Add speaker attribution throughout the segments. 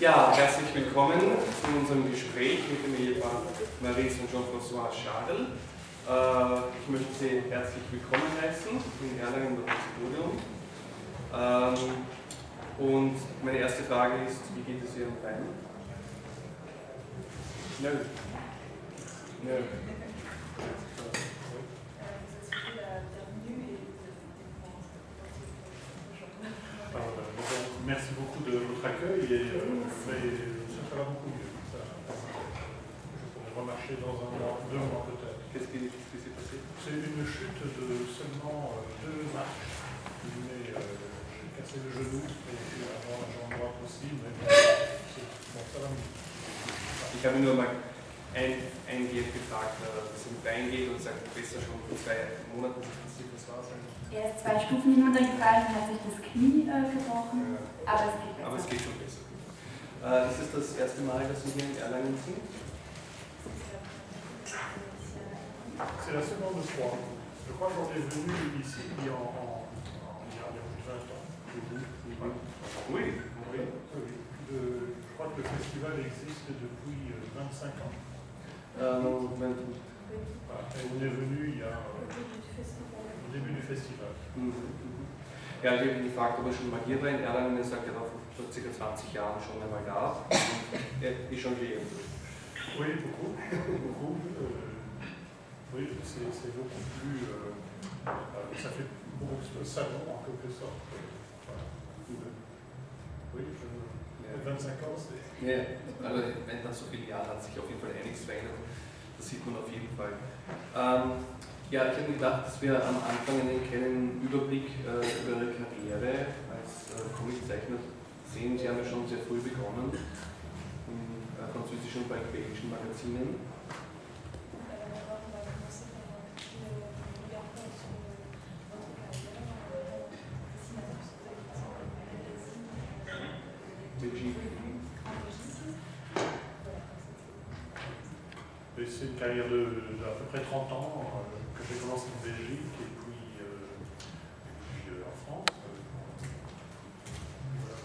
Speaker 1: Ja, herzlich willkommen zu unserem Gespräch mit dem Ehepaar Maurice und Jean-François Schadel. Äh, ich möchte Sie herzlich willkommen heißen in Erlangen im Podium. Ähm, und meine erste Frage ist, wie geht es Ihrem Bein? Nö. Nö.
Speaker 2: merci beaucoup de votre accueil et euh, ça, va beaucoup mieux. Ça, je remarcher dans un mois, deux mois peut-être.
Speaker 1: Qu'est-ce qui, s'est passé
Speaker 2: C'est une chute de seulement deux marches. Mais euh, j'ai cassé le genou et puis avoir la jambe droite aussi, mais bon, ça va mieux.
Speaker 1: Ich habe nur mal ein, eingehend gefragt, dass es im Bein geht und sagt, besser schon vor zwei Monaten passiert, was war es eigentlich?
Speaker 3: Er ist zwei Stufen hinuntergefallen und hat sich das Knie äh, gebrochen, ja. aber es geht besser.
Speaker 1: Aber es geht schon besser. Äh, ist es das erste Mal, dass Sie hier in Erlangen sind?
Speaker 2: C'est la seconde fois. Je crois qu'on est venu ici il y a, en, il y a plus de 20 ans.
Speaker 1: Oui, oui.
Speaker 2: je crois que le festival existe depuis 25 ans.
Speaker 1: Euh, non, 28.
Speaker 2: Et on est venu il y a. début du Festival.
Speaker 1: Mhm. Ja, ich habe ihn gefragt, ob er schon mal hier war in Erlangen. Er sagt, er war vor ca. 20 Jahren schon einmal da. er ist schon hier.
Speaker 2: Oui, beaucoup. beaucoup. Euh, oui, c'est beaucoup plus. Euh, euh, ça fait beaucoup de salon en quelque sorte. Voilà. Oui, je, ja. 25 ans, c'est.
Speaker 1: Ja, also wenn dann so viele Jahre hat sich auf jeden Fall einiges verändert. Das sieht man auf jeden Fall. Ähm, ja, ich habe gedacht, dass wir am Anfang einen kleinen Überblick äh, über Ihre Karriere als äh, Comiczeichner sehen. Sie haben ja schon sehr früh begonnen in äh, französischen und belgischen Magazinen.
Speaker 2: C'est une carrière de, de, à peu près 30 ans. Euh, j'ai commencé en Belgique et puis, euh, et puis euh, en France. Voilà.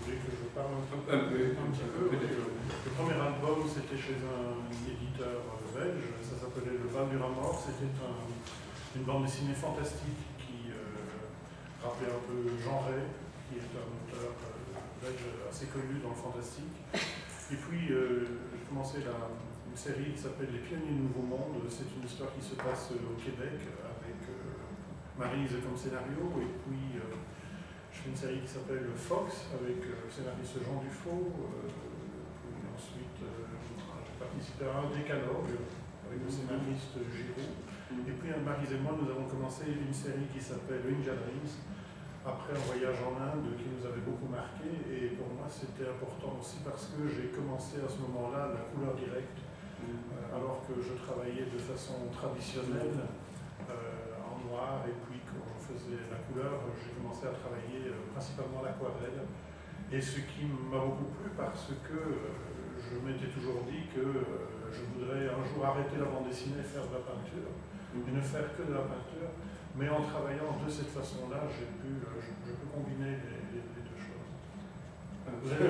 Speaker 2: Vous voulez que je parle un, peu,
Speaker 1: un, peu, un petit peu,
Speaker 2: Le premier album, c'était chez un éditeur belge, ça s'appelait Le Val du Ramor. C'était un, une bande dessinée fantastique qui euh, rappelait un peu Jean Ray, qui est un auteur euh, assez connu dans le fantastique. Et puis, euh, j'ai commencé la, une série qui s'appelle Les Pionniers du Nouveau Monde. C'est une histoire qui se passe au Québec avec euh, Marise comme scénario. Et puis, euh, je fais une série qui s'appelle Fox avec euh, le scénariste Jean Dufaux. puis ensuite, j'ai participé à un décalogue avec le scénariste Giraud. Et puis, Marise et moi, nous avons commencé une série qui s'appelle Ninja Dreams après un voyage en Inde qui nous avait beaucoup marqué. Et pour moi, c'était important aussi parce que j'ai commencé à ce moment-là la couleur directe euh, alors que je travaillais de façon traditionnelle euh, en noir et puis quand on faisait la couleur, j'ai commencé à travailler euh, principalement l'aquarelle. Et ce qui m'a beaucoup plu parce que je m'étais toujours dit que je voudrais un jour arrêter la bande dessinée et faire de la peinture, et ne faire que de la peinture. Mais en travaillant de cette façon-là, j'ai pu, je, je, peux combiner les, les, les deux choses.
Speaker 1: Vous avez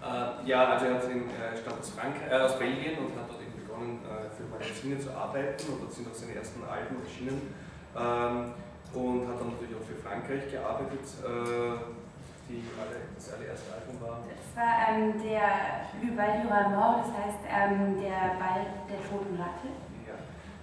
Speaker 1: Äh, ja, also er hat in, äh, stammt aus, Frank äh, aus Belgien und hat dort eben begonnen, äh, für Magazine zu arbeiten und dort sind auch seine ersten Alben erschienen ähm, und hat dann natürlich auch für Frankreich gearbeitet. Äh, die alle, das allererste Album war?
Speaker 3: Das war ähm, der Le Bal du Ramor, das heißt ähm, der Ball der toten Ratte.
Speaker 1: Ja,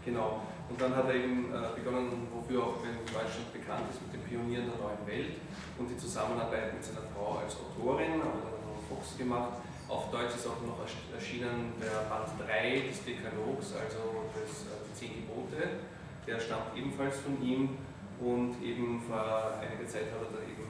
Speaker 1: genau. Und dann hat er eben äh, begonnen, wofür auch in Deutschland bekannt ist, mit den Pionieren der neuen Welt und die Zusammenarbeit mit seiner Frau als Autorin, aber Fuchs gemacht. Auf Deutsch ist auch noch erschienen der Band 3 des Dekalogs, also des, äh, Zehn Gebote. Der stammt ebenfalls von ihm und eben vor einiger Zeit hat er dann eben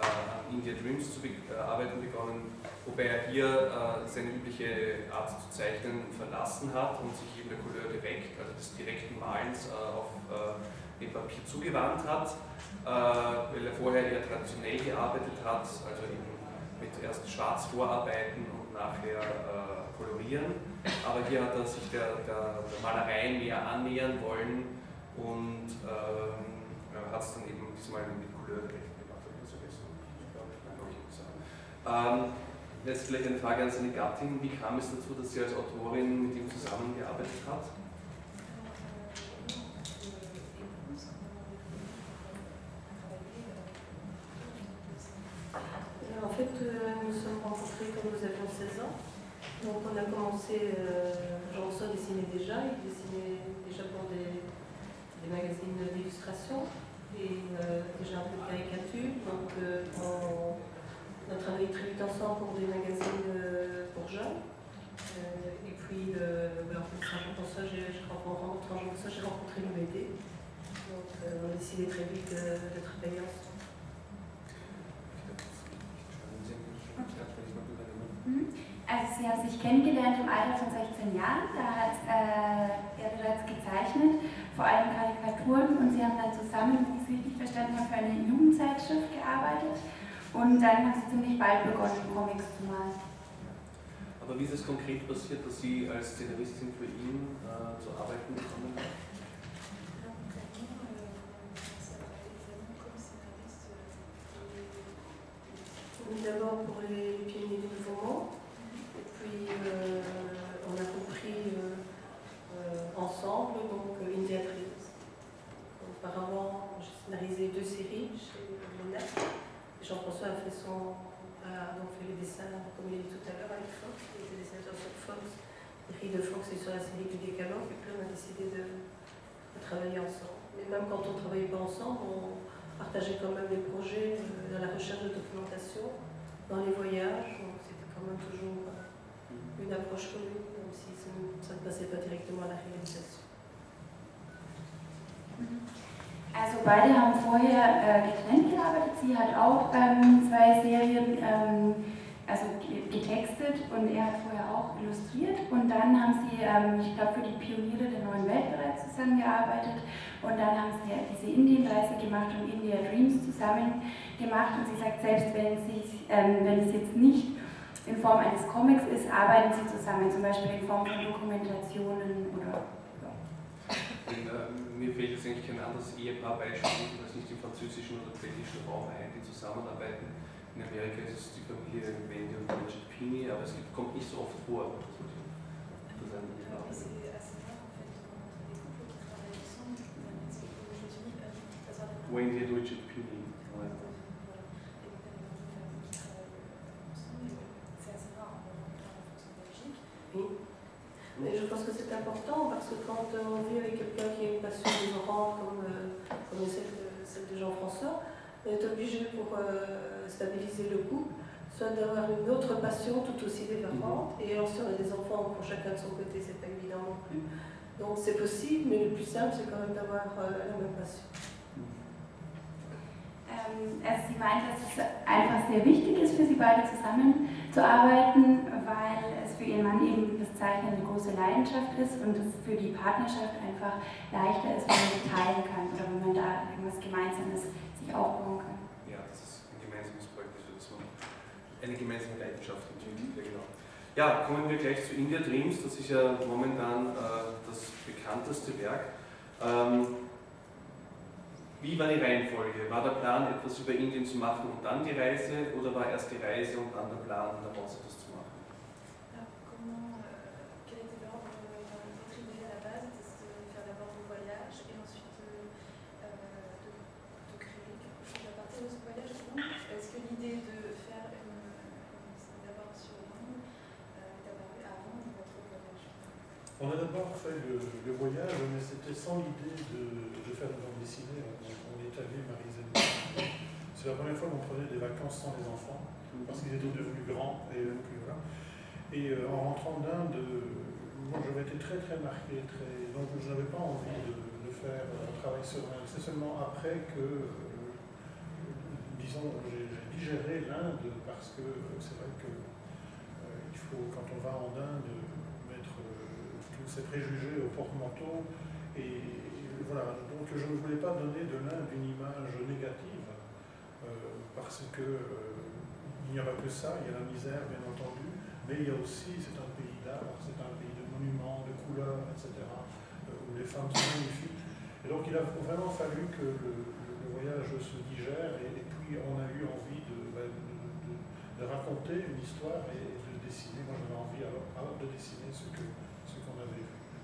Speaker 1: an India Dreams zu be äh, arbeiten begonnen, wobei er hier äh, seine übliche Art zu zeichnen verlassen hat und sich eben der Couleur direkt, also des direkten Malens äh, auf äh, dem Papier zugewandt hat, weil er vorher eher traditionell gearbeitet hat, also eben mit erst schwarz vorarbeiten und nachher äh, kolorieren. Aber hier hat er sich der, der, der Malerei mehr annähern wollen und ähm, hat es dann eben diesmal mit Couleur gemacht. Ähm, jetzt vielleicht eine Frage an seine Gattin. Wie kam es dazu, dass sie als Autorin mit ihm zusammengearbeitet hat?
Speaker 4: En fait, euh, nous sommes rencontrés quand nous avions 16 ans. Donc on a commencé, euh, Jean-François dessinait déjà, il dessinait déjà pour des, des magazines d'illustration et euh, déjà un peu de caricature. Donc euh, on, on a travaillé très vite ensemble pour des magazines euh, pour jeunes. Euh, et puis, euh, en fait, Jean-François, j'ai rencontré l'UBD. Donc on a décidé très vite de, travailler ensemble.
Speaker 3: Mhm. Also sie haben sich kennengelernt im Alter von 16 Jahren, da hat äh, er bereits gezeichnet, vor allem Karikaturen und sie haben dann zusammen, wenn ich es richtig verstanden habe, für eine Jugendzeitschrift gearbeitet und dann haben sie ziemlich bald begonnen, Comics zu malen.
Speaker 1: Aber wie ist es konkret passiert, dass Sie als Szenaristin für ihn äh, zu arbeiten gekommen sind?
Speaker 4: D'abord pour les pionniers du nouveau monde, et puis euh, on a compris euh, euh, ensemble donc India Dreams. Auparavant, j'ai scénarisé deux séries chez Lena. Jean-François a fait son a fait les dessins, comme il dit tout à l'heure, avec Fox, il était dessinateur sur Fox, écrit de Fox et sur la série du Décalogue, et puis on a décidé de, de travailler ensemble. Mais même quand on ne travaillait pas ensemble, on partageait quand même des projets euh, dans la recherche de documentation, dans les voyages, donc c'était quand même toujours euh, une approche commune, même si ça ne, ça ne passait pas directement à la réalisation.
Speaker 3: Also beide haben vorher äh, getrennt gearbeitet. Sie hat auch ähm, zwei Serien ähm, also ge- getextet und er hat vorher auch illustriert. Und dann haben sie, ähm, ich glaube, für die Pioniere der neuen Welt bereits zusammengearbeitet. Und dann haben sie diese Indienreise gemacht und India Dreams zusammen gemacht. Und sie sagt, selbst wenn, sie, ähm, wenn es jetzt nicht in Form eines Comics ist, arbeiten sie zusammen, zum Beispiel in Form von Dokumentationen oder
Speaker 1: Denn, äh, mir fehlt jetzt eigentlich kein anderes Ehepaar-Beispiel, das nicht im französischen oder britischen Raum ein, die zusammenarbeiten. In Amerika ist es die Familie Wendy und Richard Pini, aber es gibt, kommt nicht so oft vor. Ein
Speaker 5: Alors, c'est assez rare en fait de rencontrer des couples qui travaillent ensemble. Il y en a qui aujourd'hui, euh, ça sort des
Speaker 1: Wendy und Richard Pini.
Speaker 5: Voilà. Et donc, il y a des familles qui travaillent ensemble. et C'est assez rare en France en Belgique.
Speaker 4: Oui. Et je pense que c'est important parce que quand euh, on vit avec quelqu'un qui a une passion dévorante comme, euh, comme celle de, celle de Jean-François, on est obligé pour euh, stabiliser le couple, soit d'avoir une autre passion tout aussi dévorante. Et alors si on a des enfants pour chacun de son côté, c'est pas évident non plus. Donc c'est possible, mais le plus simple c'est quand même d'avoir euh, la même passion.
Speaker 3: Ähm, also sie meint, dass es einfach sehr wichtig ist, für sie beide zusammenzuarbeiten, weil es für ihren Mann eben das Zeichnen eine große Leidenschaft ist und es für die Partnerschaft einfach leichter ist, wenn man sie teilen kann oder wenn man da irgendwas Gemeinsames sich aufbauen kann.
Speaker 1: Ja, das ist ein gemeinsames Projekt, das man eine gemeinsame Leidenschaft entwickelt. Ja, genau. Ja, kommen wir gleich zu India Dreams. Das ist ja momentan äh, das bekannteste Werk. Ähm, wie war die Reihenfolge? War der Plan, etwas über Indien zu machen und dann die Reise oder war erst die Reise und dann der Plan, daraus etwas zu
Speaker 2: fait le, voyage, mais c'était sans l'idée de, de faire une bande dessinée. On, est allé Marise C'est la première fois qu'on prenait des vacances sans les enfants, parce qu'ils étaient devenus grands. Et, donc, voilà. et euh, en rentrant d'Inde, moi j'avais été très très marqué, très, donc je n'avais pas envie de, faire un travail sur l'Inde. C'est seulement après que, euh, disons, j'ai digéré l'Inde, parce que euh, c'est vrai que euh, il faut, quand on va en Inde, ses préjugés au porte-manteau. Et voilà, donc je ne voulais pas donner de l'Inde une image négative, euh, parce que euh, il n'y a pas que ça, il y a la misère bien entendu, mais il y a aussi, c'est un pays d'art, c'est un pays de monuments, de couleurs, etc., euh, où les femmes sont magnifiques. Et donc il a vraiment fallu que le, voyage se digère, et, puis on a eu envie de, bah, raconter une histoire et de dessiner. Moi, j'avais envie alors de dessiner ce que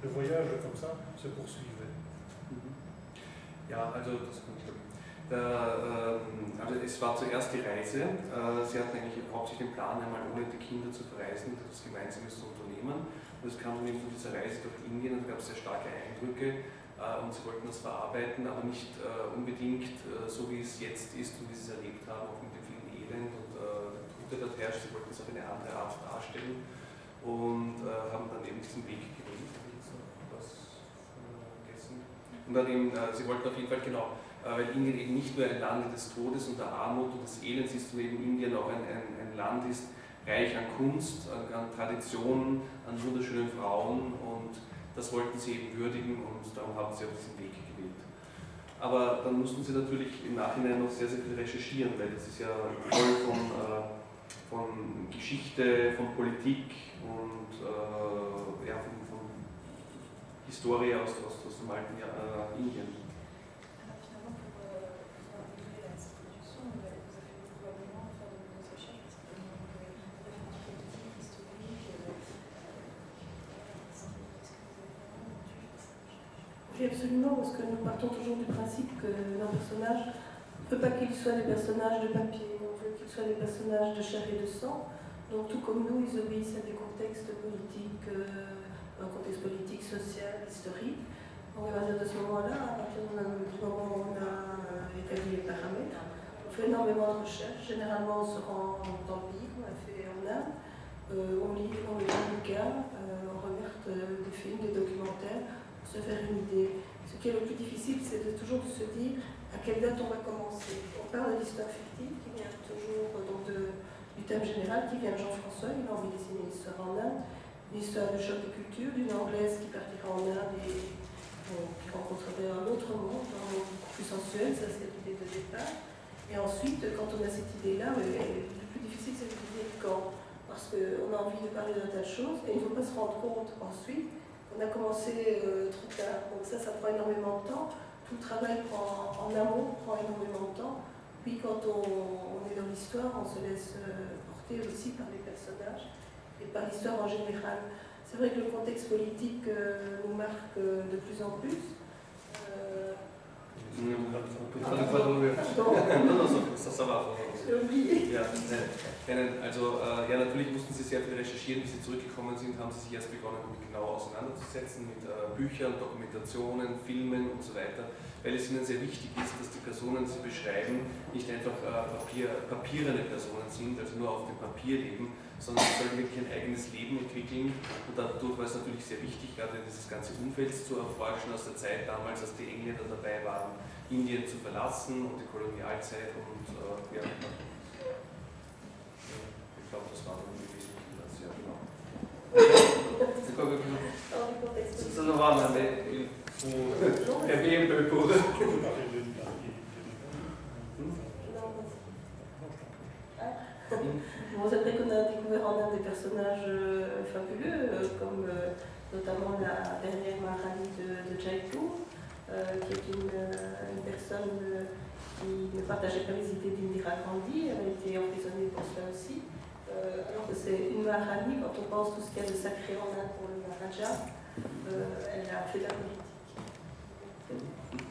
Speaker 2: Le voyage comme ça se poursuivait.
Speaker 1: Ja, also das ich der, ähm, also es war zuerst die Reise. Äh, sie hatten eigentlich hauptsächlich den Plan, einmal ohne die Kinder zu verreisen, etwas Gemeinsames zu unternehmen. Und es kam dann eben zu dieser Reise durch Indien und es gab sehr starke Eindrücke äh, und sie wollten das verarbeiten, aber nicht äh, unbedingt äh, so, wie es jetzt ist und wie sie es erlebt haben, auch mit dem vielen Elend und äh, der Tote dort herrscht. Sie wollten es auf eine andere Art darstellen und äh, haben dann eben diesen Weg gewählt. Habe ich jetzt noch was vergessen? Und dann eben, sie wollten auf jeden Fall genau äh, weil Indien eben nicht nur ein Land des Todes und der Armut und des Elends ist, sondern eben Indien auch ein, ein, ein Land ist, reich an Kunst, an, an Traditionen, an wunderschönen Frauen und das wollten sie eben würdigen und darum haben sie auch diesen Weg gewählt. Aber dann mussten sie natürlich im Nachhinein noch sehr, sehr viel recherchieren, weil das ist ja voll von, äh, von Geschichte, von Politik und äh, Historie aus, aus, aus dem alten äh, Indien.
Speaker 4: absolument, parce que nous partons toujours du principe qu'un personnage ne peut pas qu'il soit des personnages de papier, on veut qu'ils soient des personnages de chair et de sang. Donc tout comme nous, ils obéissent à des contextes politiques, euh, un contexte politique, social, historique. Donc à partir de ce moment-là, à partir du moment où on a euh, établi les paramètres, on fait énormément de recherches. Généralement, on se rend dans le on l'a fait en Inde. Euh, on lit, on lit des bouquins, on regarde des films, des documentaires, se faire une idée. Ce qui est le plus difficile, c'est de toujours se dire à quelle date on va commencer. On parle de l'histoire fictive qui vient toujours donc du thème général, qui vient de Jean-François, il a envie de dessiner une histoire en Inde, une histoire de choc de culture, d'une anglaise qui partira en Inde et qui rencontrerait un autre monde, un monde beaucoup plus sensuel, ça c'est l'idée de départ. Et ensuite, quand on a cette idée-là, le plus difficile c'est de dire quand. Parce qu'on a envie de parler d'un tas de choses et il ne faut pas se rendre compte ensuite on a commencé euh, trop tard, donc ça, ça prend énormément de temps. Tout le travail en amont prend énormément de temps. Puis quand on, est dans l'histoire, on se laisse euh, porter aussi par les personnages et par l'histoire en général. C'est vrai que le contexte politique euh, nous marque de plus en plus.
Speaker 1: Non, non, ça, ça va. Ja, also äh, ja, natürlich mussten sie sehr viel recherchieren, wie sie zurückgekommen sind, haben sie sich erst begonnen, damit genau auseinanderzusetzen mit äh, Büchern, Dokumentationen, Filmen und so weiter, weil es ihnen sehr wichtig ist, dass die Personen, die sie beschreiben, nicht einfach äh, Papier, papierende Personen sind, also nur auf dem Papier leben, sondern sie sollen wirklich ein eigenes Leben entwickeln und dadurch war es natürlich sehr wichtig, gerade dieses ganze Umfeld zu erforschen aus der Zeit damals, als die Engländer dabei waren, Indien zu verlassen und die Kolonialzeit und äh, ja, glaube, das war dann im Wesentlichen das, ja genau. Ça va, mais il faut rêver un peu pour...
Speaker 4: Bon, c'est vrai qu'on a découvert en Inde des personnages euh, fabuleux, euh, comme euh, notamment la dernière Maharani de, de Jaipur, qui est une, une personne qui ne partageait pas les idées d'Indira Gandhi. Elle a été emprisonnée pour cela aussi. Que c'est une Maharani, quand on pense tout ce qu'il y a de sacré en Inde pour le Maharaja, elle a fait de la politique.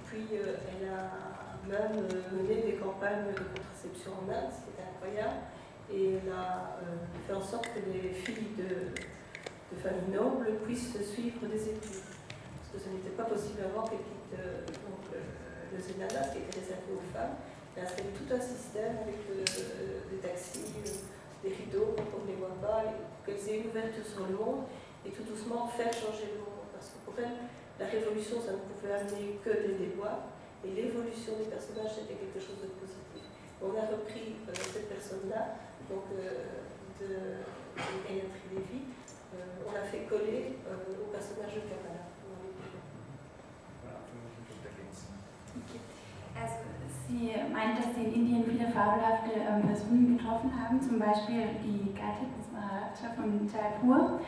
Speaker 4: Puis elle a même mené des campagnes de contraception en Inde, ce qui est incroyable. Et elle a fait en sorte que les filles de, familles nobles puissent suivre des études. Parce que ce n'était pas possible avant qu'elles euh, donc, euh, le Sénat qui était réservé aux femmes, il a installé tout un système avec euh, des taxis, des rideaux pour qu'on ne les voit pas, qu'elles aient une ouverture sur le monde et tout doucement faire changer le monde. Parce que pour elle, la révolution, ça ne pouvait amener que des déboires et l'évolution des personnages, c'était quelque chose de positif. On a repris cette personne-là, donc de, de Gayatri Levy, on l'a fait coller au personnage de Kamala.
Speaker 3: Also sie meint, dass sie in Indien viele fabelhafte ähm, Personen getroffen haben, zum Beispiel die Gattin des Maharaja von Jaipur.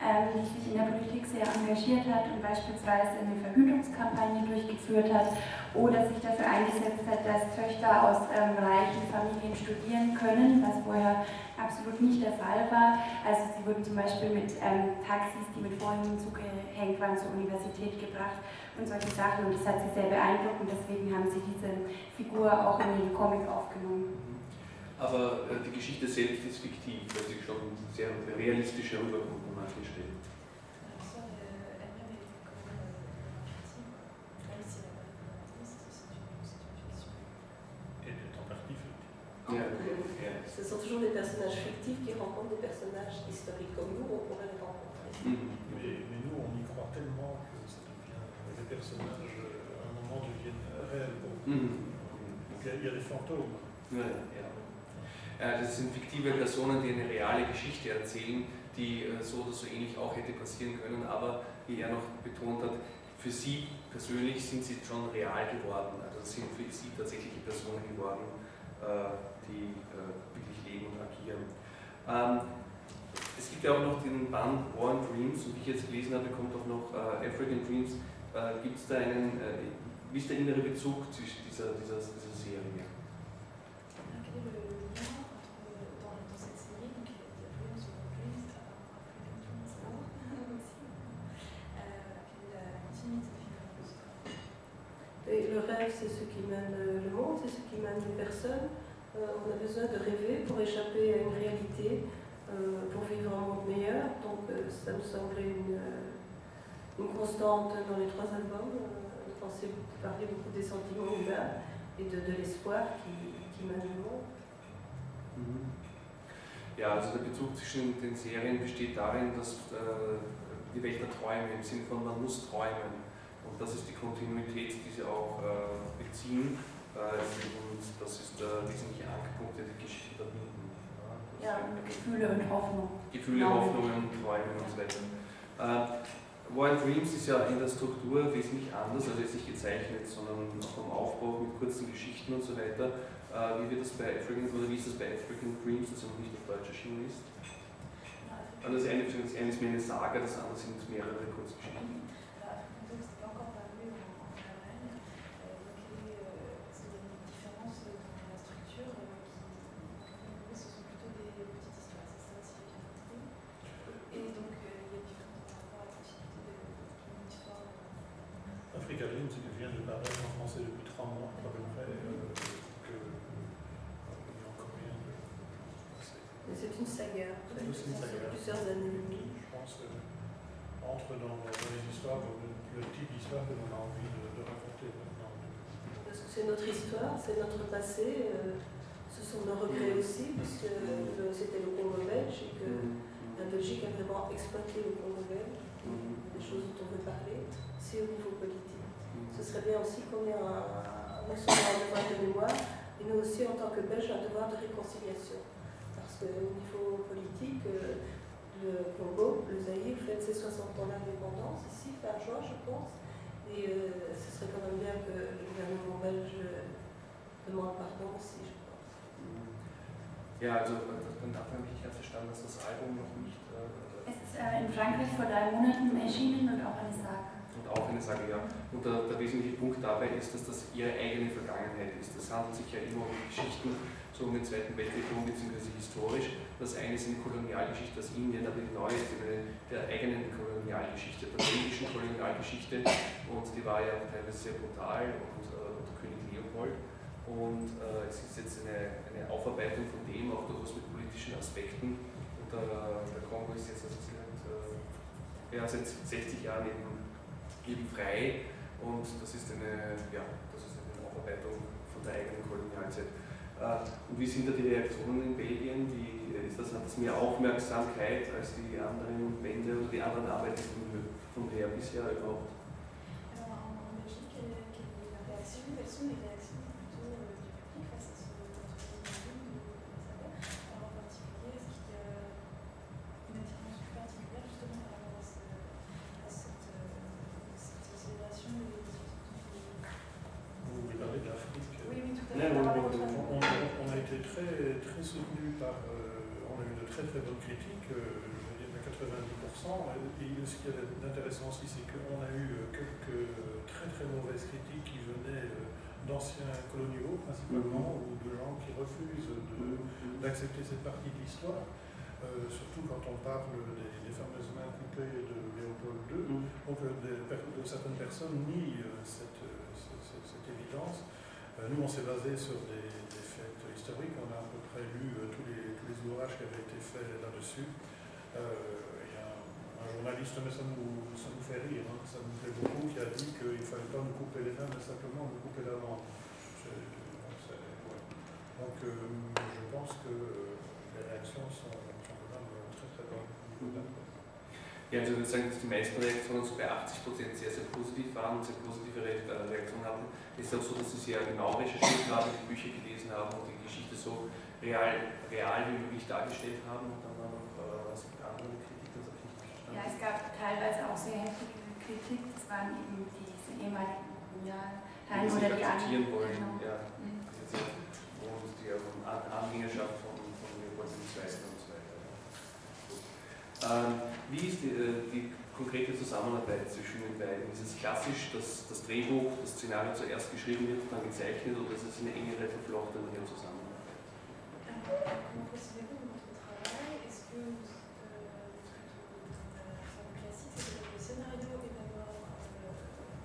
Speaker 3: Ähm, die sich in der Politik sehr engagiert hat und beispielsweise eine Verhütungskampagne durchgeführt hat oder sich dafür eingesetzt hat, dass Töchter aus ähm, reichen Familien studieren können, was vorher absolut nicht der Fall war. Also sie wurden zum Beispiel mit ähm, Taxis, die mit Vorhängen zugehängt waren, zur Universität gebracht und solche Sachen. Und das hat sie sehr beeindruckt und deswegen haben sie diese Figur auch in den Comic aufgenommen.
Speaker 1: aber äh, die Geschichte selbst ist fiktiv, weil sie schon sehr realistisch herüberkommt an manchen Stellen. Yeah.
Speaker 4: Ce sont toujours des personnages fictifs qui rencontrent des personnages historiques comme nous, on pourrait les rencontrer.
Speaker 1: Mm.
Speaker 2: Mais, mais, nous, on y croit tellement que ça devient, les personnages euh, à un moment deviennent réels pour. Mm
Speaker 1: -hmm.
Speaker 2: Donc il y, a des fantômes.
Speaker 1: Ouais. Et alors, Das sind fiktive Personen, die eine reale Geschichte erzählen, die äh, so oder so ähnlich auch hätte passieren können, aber wie er noch betont hat, für sie persönlich sind sie schon real geworden. Also sind für sie tatsächliche Personen geworden, äh, die äh, wirklich leben und agieren. Ähm, Es gibt ja auch noch den Band War and Dreams und wie ich jetzt gelesen habe, kommt auch noch äh, African Dreams. Äh, Gibt es da einen, äh, wie ist der innere Bezug zwischen dieser, dieser, dieser Serie?
Speaker 5: Le
Speaker 4: rêve, c'est ce qui mène le monde, c'est ce qui mène les personnes. Euh, on a besoin de rêver pour échapper à une réalité, euh, pour vivre un monde meilleur. Donc euh, ça me semblait une, euh, constante dans les trois albums. Euh, de penser, de beaucoup des sentiments humains et de, l'espoir qui, qui mène le monde.
Speaker 1: Mhm. Ja, also der Bezug zwischen den Serien besteht darin, dass äh, die Welt der Träume im Sinne von man muss träumen. Und das ist die Kontinuität, die sie auch äh, beziehen. Äh, und das ist der wesentliche Ankerpunkt, der die Geschichte verbinden.
Speaker 3: Ja, und Gefühle und Hoffnung.
Speaker 1: Gefühle,
Speaker 3: Ja.
Speaker 1: Hoffnungen, Träume und so weiter. Äh, War and Dreams ist ja in der Struktur wesentlich anders, also jetzt nicht gezeichnet, sondern auch vom Aufbau mit kurzen Geschichten und so weiter. Äh, wie wird das bei African, oder wie ist das bei African Dreams, das ja noch nicht auf Deutsch erschienen ist? Das eine, das eine ist mehr eine Saga, das andere sind mehrere Kurzgeschichten.
Speaker 5: C'est
Speaker 4: notre passé, euh, ce sont nos regrets aussi, puisque euh, c'était le Congo belge et que la Belgique a vraiment exploité le Congo belge, des choses dont on veut parler, c'est au niveau politique. Ce serait bien aussi qu'on ait un, non seulement un devoir de mémoire, mais nous aussi en tant que Belges un devoir de réconciliation. Parce qu'au niveau politique, euh, le Congo, le Zaïre, fête ses 60 ans d'indépendance ici, fin juin je pense. Et euh, ce serait quand même bien que le gouvernement belge aussi, je pense.
Speaker 1: Ja, also dann hat man wirklich verstanden, dass das Album noch nicht äh,
Speaker 3: Es ist äh, in Frankreich vor drei Monaten erschienen und auch eine Saga.
Speaker 1: Und auch eine Sache, ja. Und der, der wesentliche Punkt dabei ist, dass das ihre eigene Vergangenheit ist. Das handelt sich ja immer um Geschichten so um den Zweiten Weltkrieg herum, beziehungsweise historisch. Das eine ist eine Kolonialgeschichte aus Indien, aber die neue ist eine der eigenen Kolonialgeschichte, der belgischen Kolonialgeschichte. Und die war ja teilweise sehr brutal und äh, unter König Leopold. Und äh, es ist jetzt eine, eine Aufarbeitung von dem, auch durchaus mit politischen Aspekten. Und der, der Kongo ist jetzt also seit, äh, ja, seit 60 Jahren eben eben frei und das ist eine, ja, das ist eine Aufarbeitung von der eigenen Kolonialzeit. Äh, Und wie sind da die Reaktionen in Belgien? Wie, ist das, hat das mehr Aufmerksamkeit als die anderen Bände oder die anderen Arbeiten von, von Lea bisher überhaupt?
Speaker 5: Alors, en, Belgique, quelle, est- quelle est la réaction Quelles sont les réactions
Speaker 2: très, soutenu par. euh, on a eu de très très bonnes critiques. euh, je veux dire, à Et ce qui est intéressant aussi, c'est qu'on a eu quelques très très mauvaises critiques qui venaient d'anciens coloniaux principalement, ou de gens qui refusent d'accepter cette partie de l'histoire. surtout quand on parle des, fameuses mains coupées de Léopold II. Donc de, certaines personnes nient cette, cette, évidence. nous, on s'est basé sur des, historiques. On a à peu près lu tous, les, tous les ouvrages qui avaient été faits là-dessus. Il y a un, journaliste, mais ça nous, fait rire, hein, ça nous plaît beaucoup, qui a dit qu'il ne fallait pas nous couper les mains, mais simplement nous couper la langue. Donc je pense que les réactions sont, sont même très très bonnes.
Speaker 1: Ja, also ich würde sagen, dass die meisten Reaktionen so bei 80 Prozent sehr, sehr positiv waren und sehr positive Reaktionen hatten. Es ist auch so, dass sie sehr genau recherchiert haben, die Bücher gelesen haben und die Geschichte so real, real wie möglich dargestellt haben. Und dann war noch äh, was mit anderen Kritik, das habe ich nicht verstanden.
Speaker 3: Ja, es gab teilweise auch sehr heftige Kritik. Das waren eben diese ehemaligen Kolonialherren
Speaker 1: die
Speaker 3: oder die
Speaker 1: akzeptieren wollen,
Speaker 3: Genau.
Speaker 1: ja.
Speaker 3: Mhm.
Speaker 1: Das ist jetzt, wo die An Anhängerschaft von, von Leopold II. und so weiter. Ähm, wie ist die, äh, die konkrete Zusammenarbeit zwischen den beiden? Ist es klassisch, dass das Drehbuch, das Szenario zuerst geschrieben wird, dann gezeichnet oder ist es eine engere, verflochtene Zusammenarbeit?
Speaker 5: Comment dans votre travail Est-ce que vous, euh, dans la forme classique, le scénario est d'abord en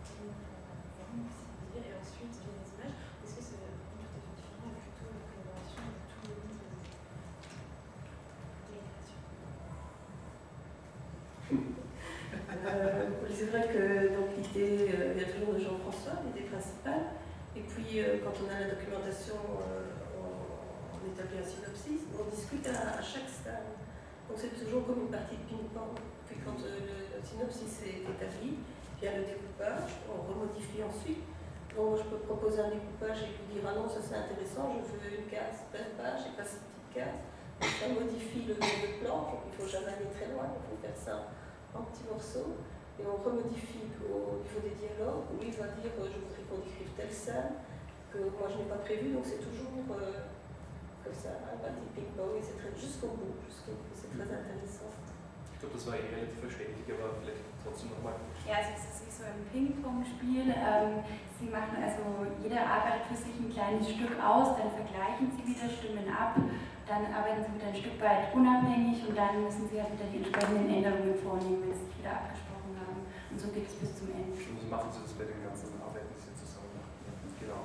Speaker 5: forme, et ensuite les images Est-ce que c'est une tout à fait différent ou plutôt une collaboration de tout le monde de l'immigration
Speaker 4: Euh, c'est vrai que l'idée, euh, y a toujours de Jean-François, l'idée principale. Et puis euh, quand on a la documentation, euh, établit un synopsis, on discute à, chaque stade. Donc c'est toujours comme une partie de ping-pong. Puis quand euh, le, synopsis est établi, vient le découpage, on remodifie ensuite. Donc je peux proposer un découpage et lui dire ah non ça c'est intéressant, je veux une case pleine page et pas cette petite case. Donc ça modifie le, plan, il ne faut jamais aller très loin, il faut faire ça en petits morceaux et on remodifie au niveau des dialogues où il va dire euh, je voudrais qu'on décrive telle scène que moi je n'ai pas prévu donc c'est toujours euh, comme ça un petit ping-pong et c'est très jusqu'au bout, jusqu'au bout, c'est très intéressant.
Speaker 1: Ich glaube, das war eh relativ verständlich, aber vielleicht trotzdem nochmal.
Speaker 3: Ja, also es ist wie so ein Ping-Pong-Spiel. Ähm, sie machen also, jeder arbeitet für sich ein kleines Stück aus, dann vergleichen sie wieder, stimmen ab, dann arbeiten sie wieder ein Stück weit unabhängig und dann müssen sie halt wieder die entsprechenden Änderungen vornehmen, wenn sie sich wieder abgesprochen haben. Und so geht es bis zum Ende.
Speaker 1: Und so machen sie das bei den ganzen Arbeiten, die sie zusammen machen. Genau.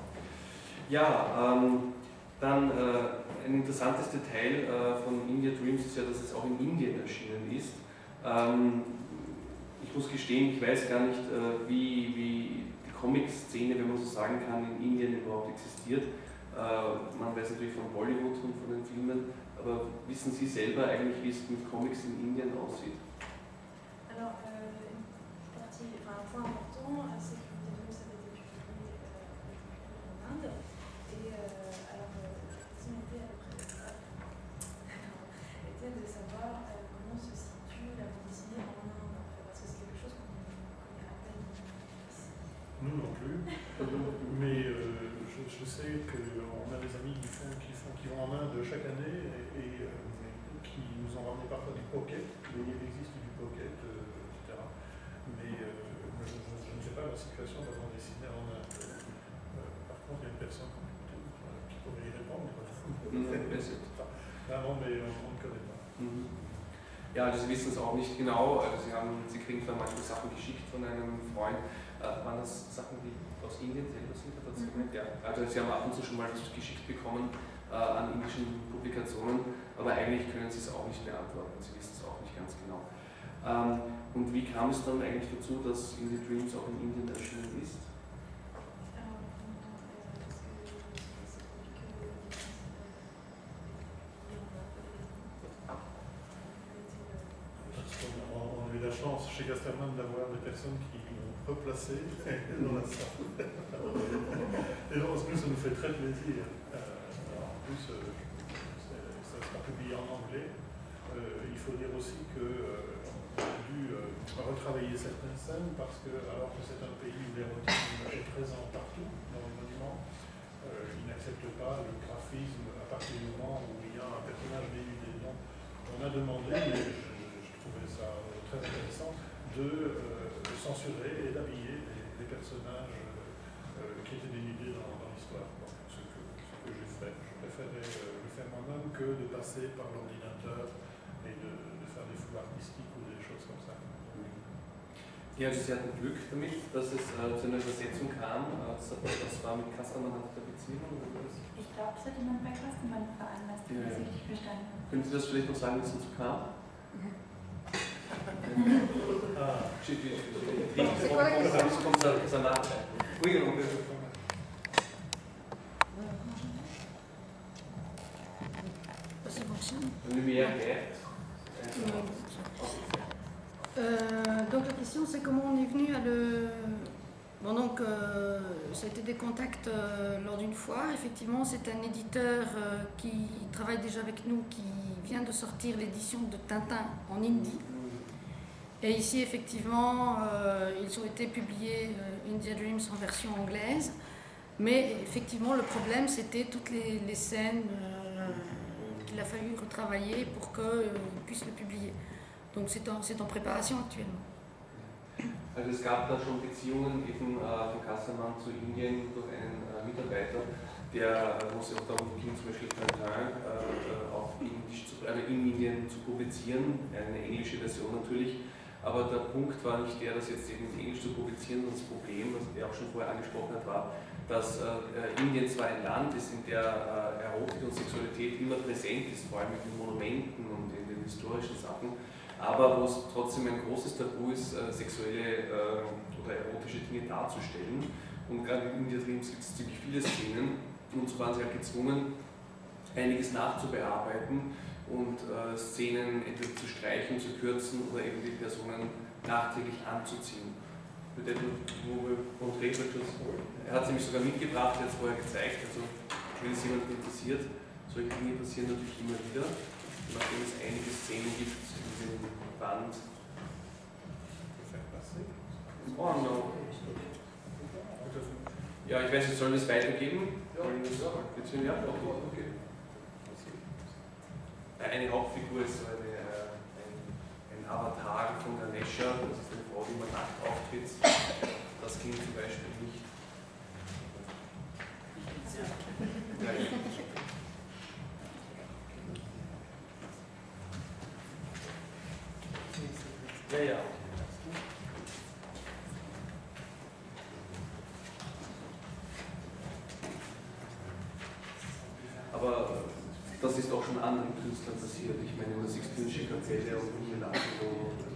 Speaker 1: Ja, ähm, dann äh, ein interessantes Detail äh, von India Dreams ist ja, dass es auch in Indien erschienen ist. Ähm, ich muss gestehen, ich weiß gar nicht, äh, wie, die Comic-Szene, wenn man so sagen kann, in Indien überhaupt existiert. Äh, man weiß natürlich von Bollywood und von den Filmen, aber wissen Sie selber eigentlich, wie es mit Comics in Indien aussieht?
Speaker 5: Alors, euh, une partie, enfin, un point important, c'est que Vidéo, ça avait été publié euh, en Inde. Et euh, alors, euh, la question était, à peu près, était de savoir euh, comment se situe la bande dessinée en Inde, en fait, parce que c'est quelque chose qu'on connaît à peine ici.
Speaker 2: Nous non plus. Mais euh, je, je sais qu'on a des amis qui, font, qui, font, qui vont en Inde chaque année et, et, euh, qui nous ont ramené parfois du pocket. Il existe du pocket, euh, etc. Mais euh, je, je, je ne sais pas la situation de la bande dessinée en Inde. Euh, par contre, il y a une personne qui pourrait y répondre. Mais on on ne connaît pas.
Speaker 1: Mhm. Ja, also Sie wissen es auch nicht genau. Also Sie, haben, Sie kriegen zwar manchmal Sachen geschickt von einem Freund. Äh, waren das Sachen, die aus Indien selber sind? Hat das
Speaker 3: Mhm.
Speaker 1: gemeint? Ja. Also Sie haben ab und zu schon mal was geschickt bekommen äh, an indischen Publikationen, aber eigentlich können Sie es auch nicht beantworten. Sie wissen es auch nicht ganz genau. Ähm, und wie kam es dann eigentlich dazu, dass Indie Dreams auch in Indien erschienen ist?
Speaker 5: Euh, euh, en
Speaker 2: on a eu chance chez Gasterman d'avoir des personnes qui l'ont replacé dans la salle. Et donc, nous, ça nous fait très plaisir. Euh, plus, euh, ça sera publié en anglais. Euh, il faut dire aussi qu'on a dû euh, retravailler certaines scènes parce que, alors que c'est un pays où l'érotisme est présent partout dans les monuments, euh, il n'accepte pas le graphisme à partir du moment où il y a un personnage dénudé. Donc, on a demandé, mais je, trouvais ça euh, très intéressant, de censurer et d'habiller les, personnages qui étaient dénudés dans, préférais le faire moi-même que de passer par l'ordinateur et de, de, faire des foules artistiques ou des choses comme ça.
Speaker 1: Ja, also Sie hatten Glück damit, dass es äh, zu einer Übersetzung kam. Das, das war mit Kaspermann der Beziehung? Oder was?
Speaker 3: Ich glaube, es hat jemand bei Kaspermann veranlasst, wenn ja, ich das richtig verstanden habe.
Speaker 1: Können Sie das vielleicht noch sagen, wie es dazu kam?
Speaker 6: Donc la question c'est comment on est venu à le... Bon donc euh, ça a été des contacts euh, lors d'une foire. Effectivement c'est un éditeur euh, qui travaille déjà avec nous, qui vient de sortir l'édition de Tintin en hindi. Et ici, effectivement, euh, ils ont été publiés, India Dreams, en version anglaise. Mais effectivement, le problème, c'était toutes les scènes euh, qu'il a fallu retravailler pour qu'ils puissent le publier. Donc c'est en, en, préparation actuellement.
Speaker 1: Also es gab da schon Beziehungen eben äh, von Kassermann zu Indien durch einen äh, Mitarbeiter, der, äh, wo es auch darum ging, zum Beispiel Tintin äh, auf Indisch zu, äh, in Indien zu publizieren, eine englische Version natürlich. Aber der Punkt war nicht der, das jetzt eben in Englisch zu publizieren, sondern das Problem, was er auch schon vorher angesprochen hat, war, dass äh, Indien zwar ein Land ist, in der äh, Erotik und Sexualität immer präsent ist, vor allem mit den Monumenten und in den historischen Sachen, aber wo es trotzdem ein großes Tabu ist, äh, sexuelle äh, oder erotische Dinge darzustellen. Und gerade in India drin gibt es ziemlich viele Szenen und so waren sie halt gezwungen, einiges nachzubearbeiten und äh, Szenen entweder zu streichen, zu kürzen oder eben die Personen nachträglich anzuziehen. Er hat sie mich sogar mitgebracht, er hat es vorher gezeigt, also wenn es jemand interessiert, solche Dinge passieren natürlich immer wieder, nachdem es einige Szenen gibt in diesem Band. Oh no. Ja, ich weiß nicht, sollen wir es weitergeben? Ja, ja. Okay eine Hauptfigur ist so eine, äh, ein, ein, Avatar von der Nesha, das ist die immer nackt auftritt. Das ging zum Beispiel nicht. Ja, ja. ja. Aber das ist auch schon anderen Künstlern passiert. Ich meine, in der Sixtinische Kapelle und Michelangelo, das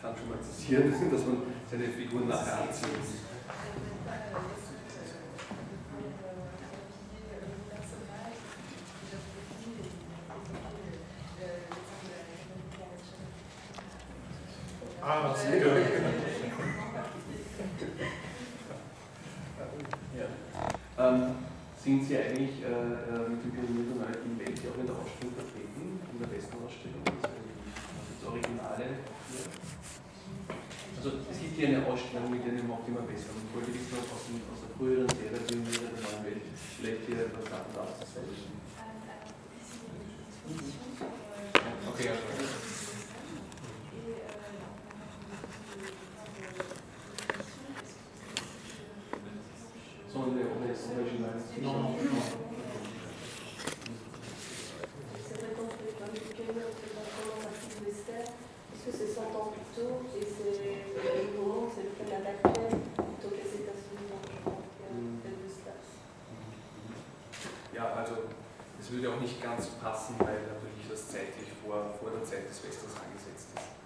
Speaker 1: kann schon mal passieren, dass man seine Figuren nachher anzieht
Speaker 2: sicher.
Speaker 1: ja. Ähm, sind Sie eigentlich äh, äh mit dem Pionier der neuen Welt auch in der Ausstellung vertreten, in der besten Ausstellung, das, das Originale hier? Also es gibt hier eine Ausstellung mit einem Optima Besser und ich wollte wissen, aus, dem, aus der früheren Serie Pioniere der neuen Welt vielleicht hier etwas Daten darzustellen. Okay, also. sont les réactions régionales Non.
Speaker 4: C'est vrai qu'on fait pas du Canada, on fait pas partie de l'Esther, parce que c'est 100 ans plus tôt, et c'est le moment, c'est le Canada actuel, plutôt que les États-Unis, donc je pense qu'il y a peut-être de cela.
Speaker 1: Ja, also es würde auch nicht ganz passen, weil natürlich das zeitlich vor, vor der Zeit des Westers angesetzt ist.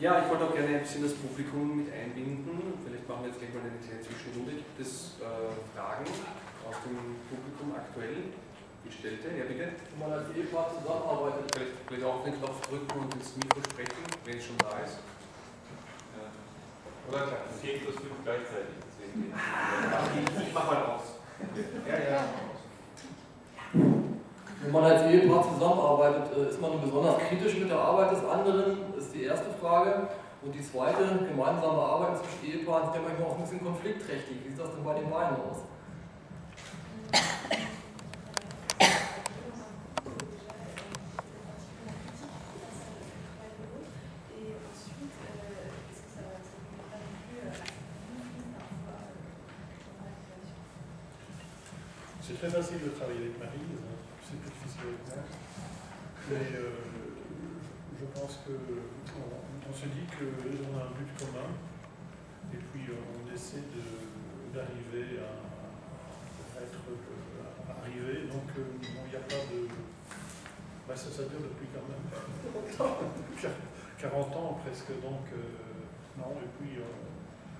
Speaker 1: Ja, ich wollte auch gerne ein bisschen das Publikum mit einbinden. Vielleicht machen wir jetzt gleich mal eine kleine Zwischenrunde. Gibt es äh, Fragen aus dem Publikum aktuell gestellte? Ja, bitte.
Speaker 7: Wenn man als Ehepaar zusammenarbeitet.
Speaker 1: Vielleicht, vielleicht auch den Knopf drücken und ins Mikro sprechen, wenn es schon da ist.
Speaker 8: Ja. Oder klar, 10 plus 5 gleichzeitig. Deswegen
Speaker 1: ich, mach mal aus. Ja, ja.
Speaker 7: Wenn man als Ehepaar zusammenarbeitet, äh, ist man besonders kritisch mit der Arbeit des anderen, ist die erste Frage. Und die zweite, gemeinsame Arbeiten zwischen Ehepaaren ist ja manchmal auch ein bisschen konfliktträchtig. Wie sieht das denn bei den beiden aus?
Speaker 2: Qu'on a un but commun et puis euh, on essaie d'arriver à, à être euh, à arriver. Donc euh, bon, il n'y a pas de. Bah, ça, ça dure depuis quand même 40 ans presque, donc euh, non. Et puis, euh,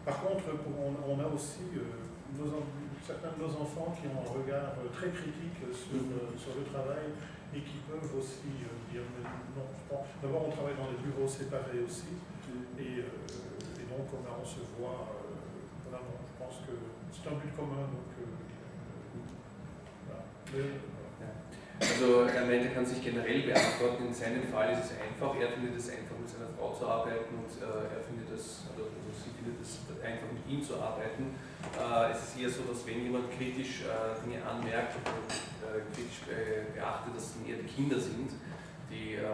Speaker 2: par contre, on, on a aussi euh, nos certains de nos enfants qui ont un regard euh, très critique sur, euh, sur le travail et qui peuvent aussi euh, dire mais non. D'abord, on travaille dans des bureaux séparés aussi, et, euh, et donc on, a- on se voit. euh, voilà, bon, je pense que c'est un but commun, donc. euh, voilà. Mais,
Speaker 1: Also er meinte, er kann sich generell beantworten. In seinem Fall ist es einfach. Er findet es einfach, mit seiner Frau zu arbeiten und äh, er findet es, oder also sie findet es einfach, mit ihm zu arbeiten. Äh, es ist eher so, dass wenn jemand kritisch äh, Dinge anmerkt oder äh, kritisch äh, beachtet, dass es eher die Kinder sind, die äh,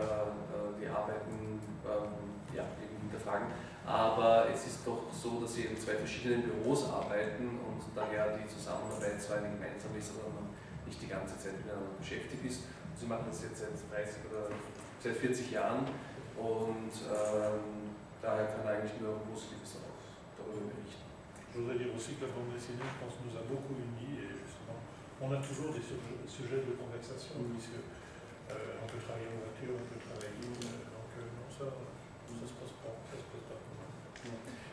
Speaker 1: die Arbeiten ähm, ja, eben hinterfragen. Aber es ist doch so, dass sie in zwei verschiedenen Büros arbeiten und daher die Zusammenarbeit zwar eine gemeinsame ist, aber man nicht die ganze Zeit miteinander beschäftigt ist. Sie machen das jetzt seit 30 oder seit 40 Jahren und ähm, daher kann eigentlich nur Positives auch darüber berichten.
Speaker 2: Je voudrais dire aussi que la bande dessinée, je pense, nous a beaucoup unis et justement, on a toujours des sujets, de conversation puisque euh, on peut travailler en voiture, on peut travailler, euh, donc euh, non, ça se passe pas, ça se passe pas.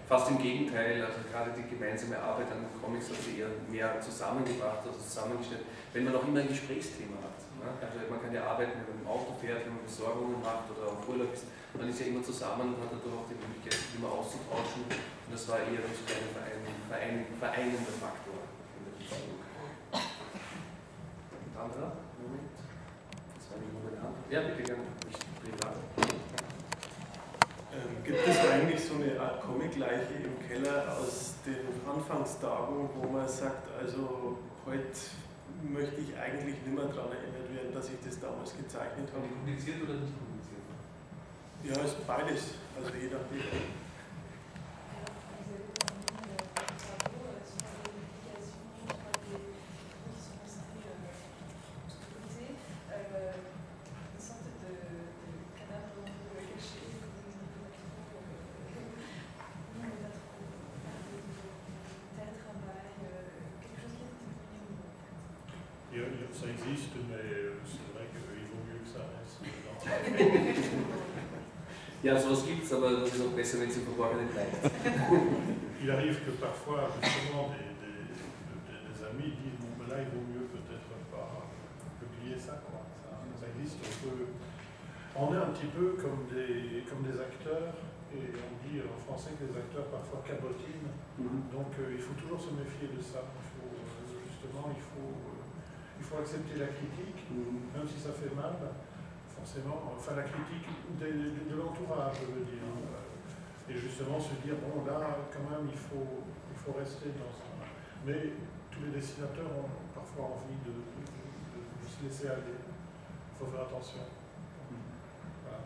Speaker 1: Fast im Gegenteil, also gerade die gemeinsame Arbeit an Comics hat sie eher mehr zusammengebracht, also zusammengestellt, wenn man auch immer ein Gesprächsthema hat. Ne? Also man kann ja arbeiten, wenn man im Auto fährt, wenn man Besorgungen macht oder auf Urlaub ist, man ist ja immer zusammen und hat dadurch auch die Möglichkeit, sich immer auszutauschen. Und das war eher so ein verein, verein, vereinender Faktor in der Beziehung. Anderer? Moment. Das war die Hand. Ja, bitte gerne. Ich privat.
Speaker 9: Ähm, gibt es eigentlich so eine Art Comicleiche im Keller aus den Anfangstagen, wo man sagt, also heute möchte ich eigentlich nicht mehr daran erinnert werden, dass ich das damals gezeichnet habe?
Speaker 1: Kommuniziert oder nicht kommuniziert?
Speaker 9: Ja, ist beides, also je nachdem.
Speaker 2: Il arrive que parfois, justement, des, des- des- des amis disent Bon, ben là, il vaut mieux peut-être pas publier ça. Quoi. Ça, ça existe. On, peut- on est un petit peu comme des, comme des acteurs, et on dit en français que les acteurs parfois cabotinent. Donc euh, il faut toujours se méfier de ça. Il faut, euh, justement, il faut, euh, il faut accepter la critique, même si ça fait mal. Forcément, enfin la critique de, de- de l'entourage, je veux dire. Et justement se dire, bon là, quand même, il faut, il faut rester dans un... Mais tous les dessinateurs ont parfois envie de, de- de- se laisser aller. Il faut faire attention. Voilà.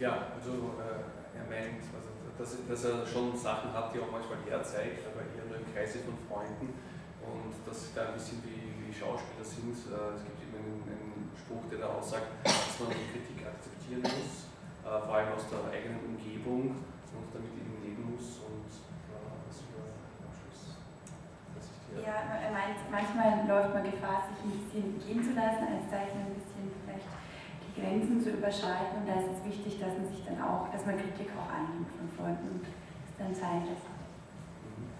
Speaker 1: Ja, also äh, er meint, also, dass, dass er schon Sachen hat, die auch manchmal herzeigt, aber eher nur im Kreise von Freunden und dass da ein bisschen wie, wie Schauspieler sind. Äh, es gibt immer einen, einen Spruch, der da aussagt, dass man die Kritik akzeptieren muss, äh, vor allem aus der eigenen Umgebung und damit eben leben muss und ja, das wäre am Schluss. Dass ich dir
Speaker 3: Ja, er meint, manchmal läuft man Gefahr, sich ein bisschen gehen zu lassen, als Zeichner ein bisschen vielleicht die Grenzen zu überschreiten. Und da ist es wichtig, dass man sich dann auch, dass man Kritik auch annimmt von Freunden und es dann sein lässt.
Speaker 1: Mhm.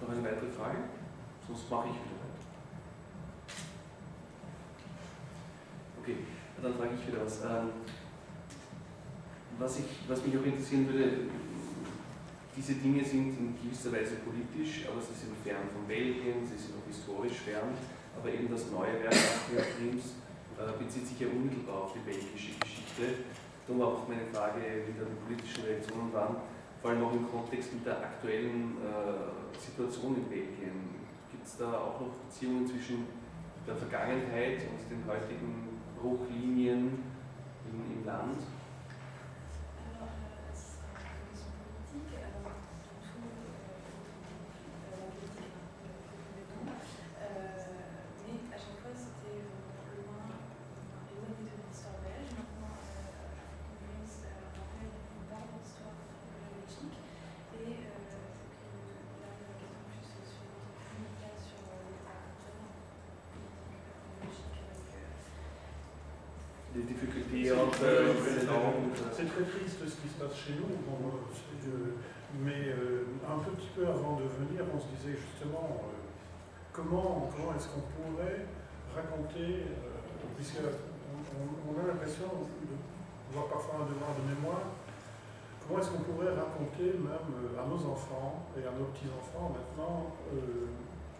Speaker 1: Noch eine weitere Frage? Sonst mache ich wieder weiter. Okay, dann frage ich wieder was. Ähm, was, ich, was mich auch interessieren würde, diese Dinge sind in gewisser Weise politisch, aber sie sind fern von Belgien, sie sind auch historisch fern, aber eben das neue Werk Films äh, bezieht sich ja unmittelbar auf die belgische Geschichte. Darum war auch meine Frage, wie da die politischen Reaktionen waren, vor allem auch im Kontext mit der aktuellen äh, Situation in Belgien. Gibt es da auch noch Beziehungen zwischen der Vergangenheit und den heutigen Bruchlinien im, im Land?
Speaker 2: Se passe chez nous, euh, mais euh, un petit peu avant de venir, on se disait justement euh, comment, comment est-ce qu'on pourrait raconter, puisque on, a l'impression de voir parfois un devoir de mémoire, comment est-ce qu'on pourrait raconter même à nos enfants et à nos petits-enfants maintenant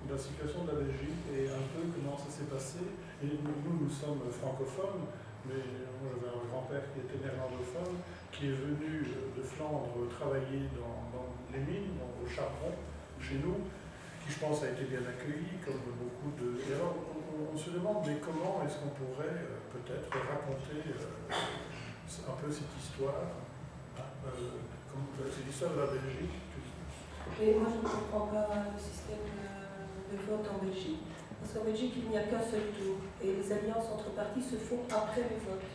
Speaker 2: la situation de la Belgique et un peu comment ça s'est passé. Et nous, nous sommes francophones, mais moi j'avais un grand-père qui était néerlandophone, qui est venu euh, de Flandre travailler dans, dans les mines, dans- au charbon, chez nous, qui je pense a été bien accueilli, comme beaucoup de... Et alors on, se demande, mais comment est-ce qu'on pourrait euh, peut-être raconter euh, un peu cette histoire hein, euh, C'est l'histoire de la Belgique.
Speaker 4: Mais moi, je ne comprends pas le système de vote en Belgique. Parce qu'en Belgique, il n'y a qu'un seul tour. Et les alliances entre partis se font après le vote.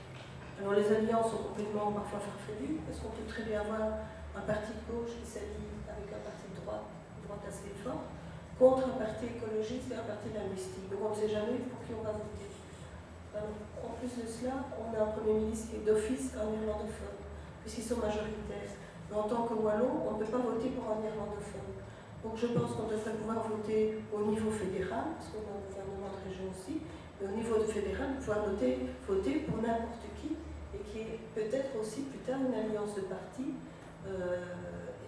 Speaker 4: Alors, les alliances sont complètement parfois farfelues, parce qu'on peut très bien avoir un parti de gauche qui s'allie avec un parti de droite, droite assez forte, contre un parti écologiste et un parti linguistique. Donc, on ne sait jamais pour qui on va voter. En plus de cela, on a un Premier ministre qui est d'office un irlandophone, puisqu'ils sont majoritaires. Mais en tant que Wallon, on ne peut pas voter pour un irlandophone. Donc je pense qu'on devrait pouvoir voter au niveau fédéral, parce qu'on a un gouvernement de région aussi, mais au niveau fédéral, pouvoir voter, voter pour n'importe qui, et qui est peut-être aussi plus tard une alliance de partis, euh,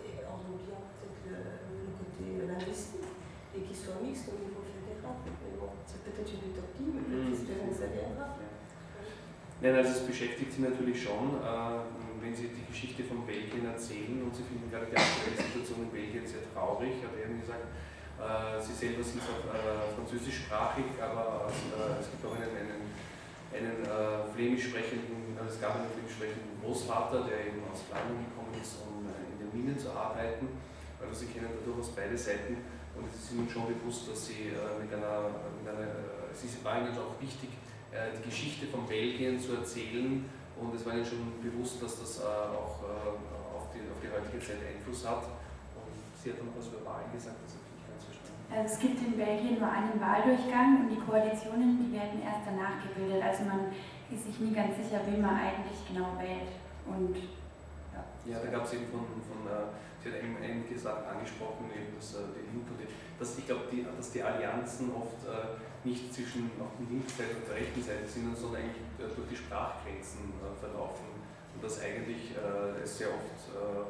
Speaker 4: et en oubliant peut-être le, le côté linguistique, et qui soit mixte au niveau fédéral. Mais bon, c'est peut-être une utopie, mais
Speaker 1: Mhm.
Speaker 4: j'espère que ça viendra.
Speaker 1: Nein, also es beschäftigt Sie natürlich schon, äh, wenn Sie die Geschichte von Belgien erzählen und Sie finden gerade die aktuelle Situation in Belgien sehr traurig. Hat er gesagt, äh, Sie selber sind zwar äh, französischsprachig, aber äh, es gibt auch einen, einen, einen flämisch sprechenden, es gab einen flämisch sprechenden Großvater, der eben aus Flandern gekommen ist, um in den Minen zu arbeiten. Also Sie kennen da durchaus beide Seiten und es ist Ihnen schon bewusst, dass Sie mit einer, mit einer es war Ihnen auch wichtig, die Geschichte von Belgien zu erzählen und es war Ihnen schon bewusst, dass das äh, auch äh, auf, die, auf die heutige Zeit Einfluss hat. Und Sie hat dann was über Wahlen gesagt, das habe ich nicht ganz verstanden.
Speaker 3: Also es gibt in Belgien nur einen Wahldurchgang und die Koalitionen, die werden erst danach gebildet. Also man ist sich nie ganz sicher, wen man eigentlich genau wählt. Und
Speaker 1: Ja, da gab es eben von, von Sie hat eben einige Sachen angesprochen, eben dass die Linke und die, dass ich glaube, die, dass die Allianzen oft äh, nicht zwischen auf der linken Seite und der rechten Seite sind, sondern eigentlich durch die Sprachgrenzen äh, verlaufen. Und dass eigentlich äh, es sehr oft äh,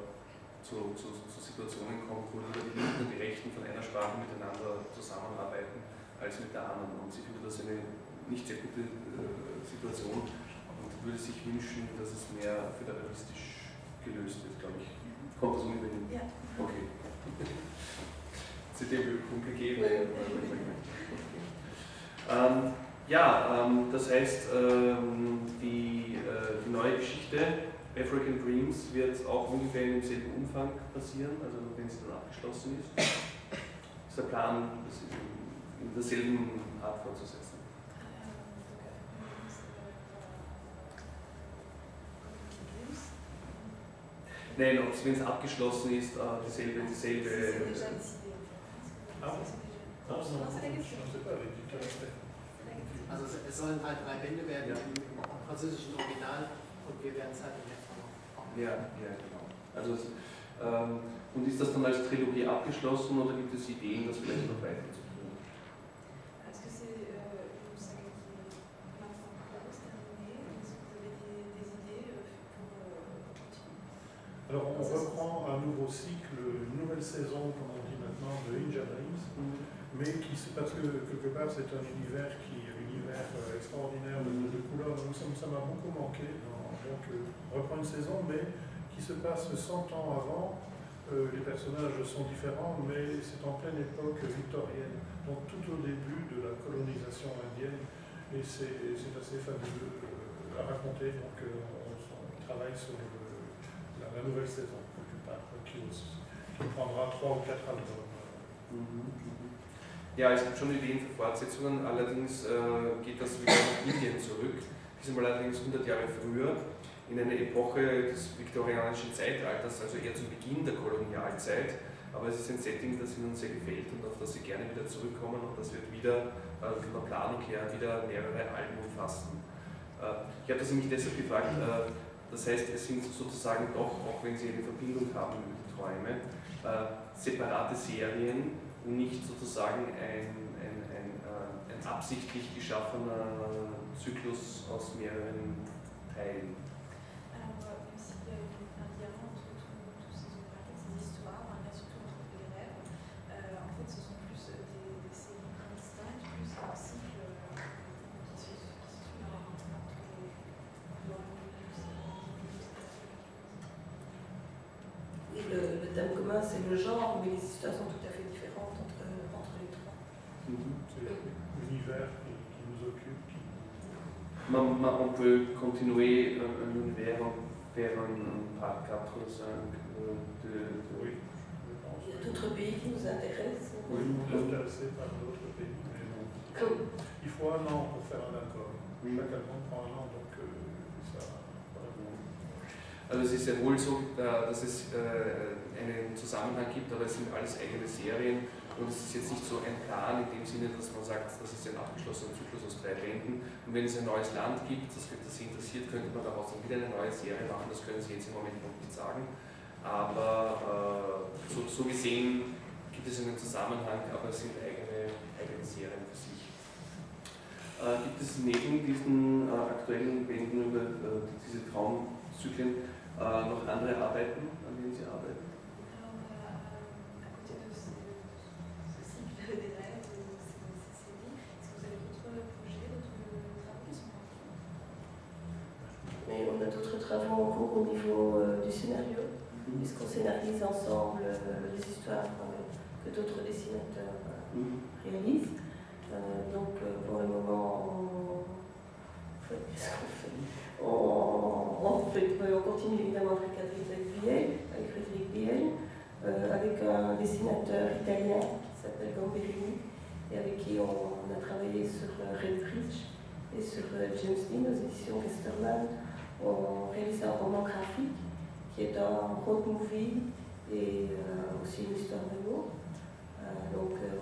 Speaker 1: zu, zu, zu Situationen kommt, wo die Linken und die Rechten von einer Sprache miteinander zusammenarbeiten als mit der anderen. Und sie findet das eine nicht sehr gute Situation und würde sich wünschen, dass es mehr föderalistisch gelöst wird, glaube ich. Kommt das ungefähr hin?
Speaker 4: Ja.
Speaker 1: Okay. Un peu compliqué, mais ähm, ja, ähm, das heißt, ähm, die, äh, die neue Geschichte African Dreams wird auch ungefähr in demselben Umfang passieren, also wenn sie dann abgeschlossen ist. Ist der Plan, das in, in derselben Art fortzusetzen? Nein, ob es, wenn es abgeschlossen ist, äh, dieselbe, dieselbe.
Speaker 2: Ah,
Speaker 10: Also es- sollen halt drei Bände werden im französischen Original und wir werden es halt im Netz auch noch.
Speaker 1: Ja, ja, genau. Also, ähm, und ist das dann als Trilogie abgeschlossen oder gibt es Ideen, das vielleicht noch weiterzuführen?
Speaker 2: Mais qui parce que quelque part c'est un univers qui un univers euh, extraordinaire de, couleurs. Donc, ça m'a beaucoup manqué. donc euh, reprend une saison, mais qui se passe 100 ans avant. Euh, les personnages sont différents, mais c'est en pleine époque victorienne, donc tout au début de la colonisation indienne, et c'est assez fabuleux à raconter. Donc on, travaille sur la, nouvelle saison, quelque part, qui, qui prendra 3 ou 4 albums.
Speaker 1: Mhm, mhm. Ja, es gibt schon Ideen für Fortsetzungen, allerdings äh, geht das wieder nach Indien zurück. Diesmal allerdings 100 Jahre früher, in eine Epoche des viktorianischen Zeitalters, also eher zu Beginn der Kolonialzeit. Aber es ist ein Setting, das Ihnen sehr gefällt und auf das Sie gerne wieder zurückkommen und das wird wieder äh, von der Planung her wieder mehrere Alben umfassen. Äh, ich habe das nämlich deshalb gefragt, äh, das heißt, es sind sozusagen doch, auch wenn Sie eine Verbindung haben die Träume, äh, separate Serien nicht sozusagen ein, ein, ein, ein absichtlich geschaffener Zyklus aus mehreren Teilen.
Speaker 4: c'est le genre, mais les histoires sont tout à fait différentes entre, entre les trois.
Speaker 2: Mhm. C'est l'univers qui, qui, nous occupe. Qui...
Speaker 1: Man, man, on peut continuer un, un univers vers un, un par 4 ou 5 de, de,
Speaker 2: Oui,
Speaker 4: Il y a d'autres pays qui nous intéressent.
Speaker 2: Oui, nous sommes intéressés par d'autres pays, mais bon. Il faut un an pour faire un accord. Chaque album prend un an, donc euh, ça.
Speaker 1: Also es ist ja wohl so, dass es äh, einen Zusammenhang gibt, aber es sind alles eigene Serien und es ist jetzt nicht so ein Plan in dem Sinne, dass man sagt, das ist ein abgeschlossener Zyklus aus drei Bänden und wenn es ein neues Land gibt, das, das Sie interessiert, könnte man daraus dann wieder eine neue Serie machen, das können Sie jetzt im Moment noch nicht sagen, aber äh, so, so, gesehen gibt es einen Zusammenhang, aber es sind eigene, eigene Serien für sich. Äh, gibt es neben diesen äh, aktuellen Bänden über äh, diese Traumzyklen äh, noch andere Arbeiten, an denen Sie arbeiten?
Speaker 4: Travaux en cours au niveau euh, du scénario, mhm. puisqu'on scénarise ensemble euh, les histoires que d'autres dessinateurs euh, mhm. réalisent? donc pour le moment, on, fait, on, fait, on continue évidemment avec Frédéric Biel, avec Frédéric Biel, avec un dessinateur italien qui s'appelle Gamberini et avec qui on, a travaillé sur Red Bridge et sur James Dean aux éditions Westerman on réalise un roman graphique qui est un road movie et euh, aussi une histoire d'amour. Euh, donc euh,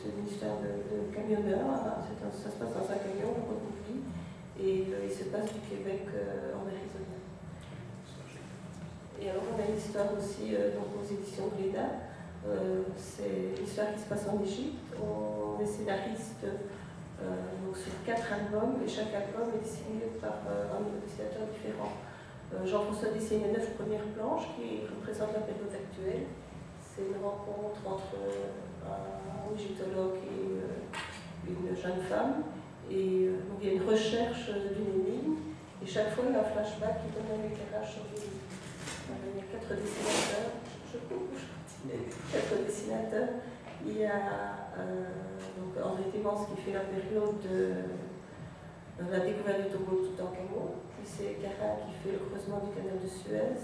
Speaker 4: c'est une histoire de, camionneur, hein. ça se passe dans un camion, un road movie, et il se passe du Québec en Arizona. Et alors on a une histoire aussi donc aux éditions Glénat, c'est une histoire qui se passe en Égypte. On est scénariste donc sur quatre albums et chaque album est dessiné par euh, un dessinateur différent. Euh, Jean-François dessine les neuf premières planches qui représentent la période actuelle. C'est une rencontre entre un égyptologue et une jeune femme. Et donc il y a une recherche d'une énigme. Et chaque fois, il y a un flashback qui donne un éclairage sur l'énigme. Il y a quatre dessinateurs. Je, je, quatre dessinateurs. Il y a donc André Timans qui fait la période de, la découverte du tombeau de Toutankhamon, puis c'est Cara qui fait le creusement du canal de Suez,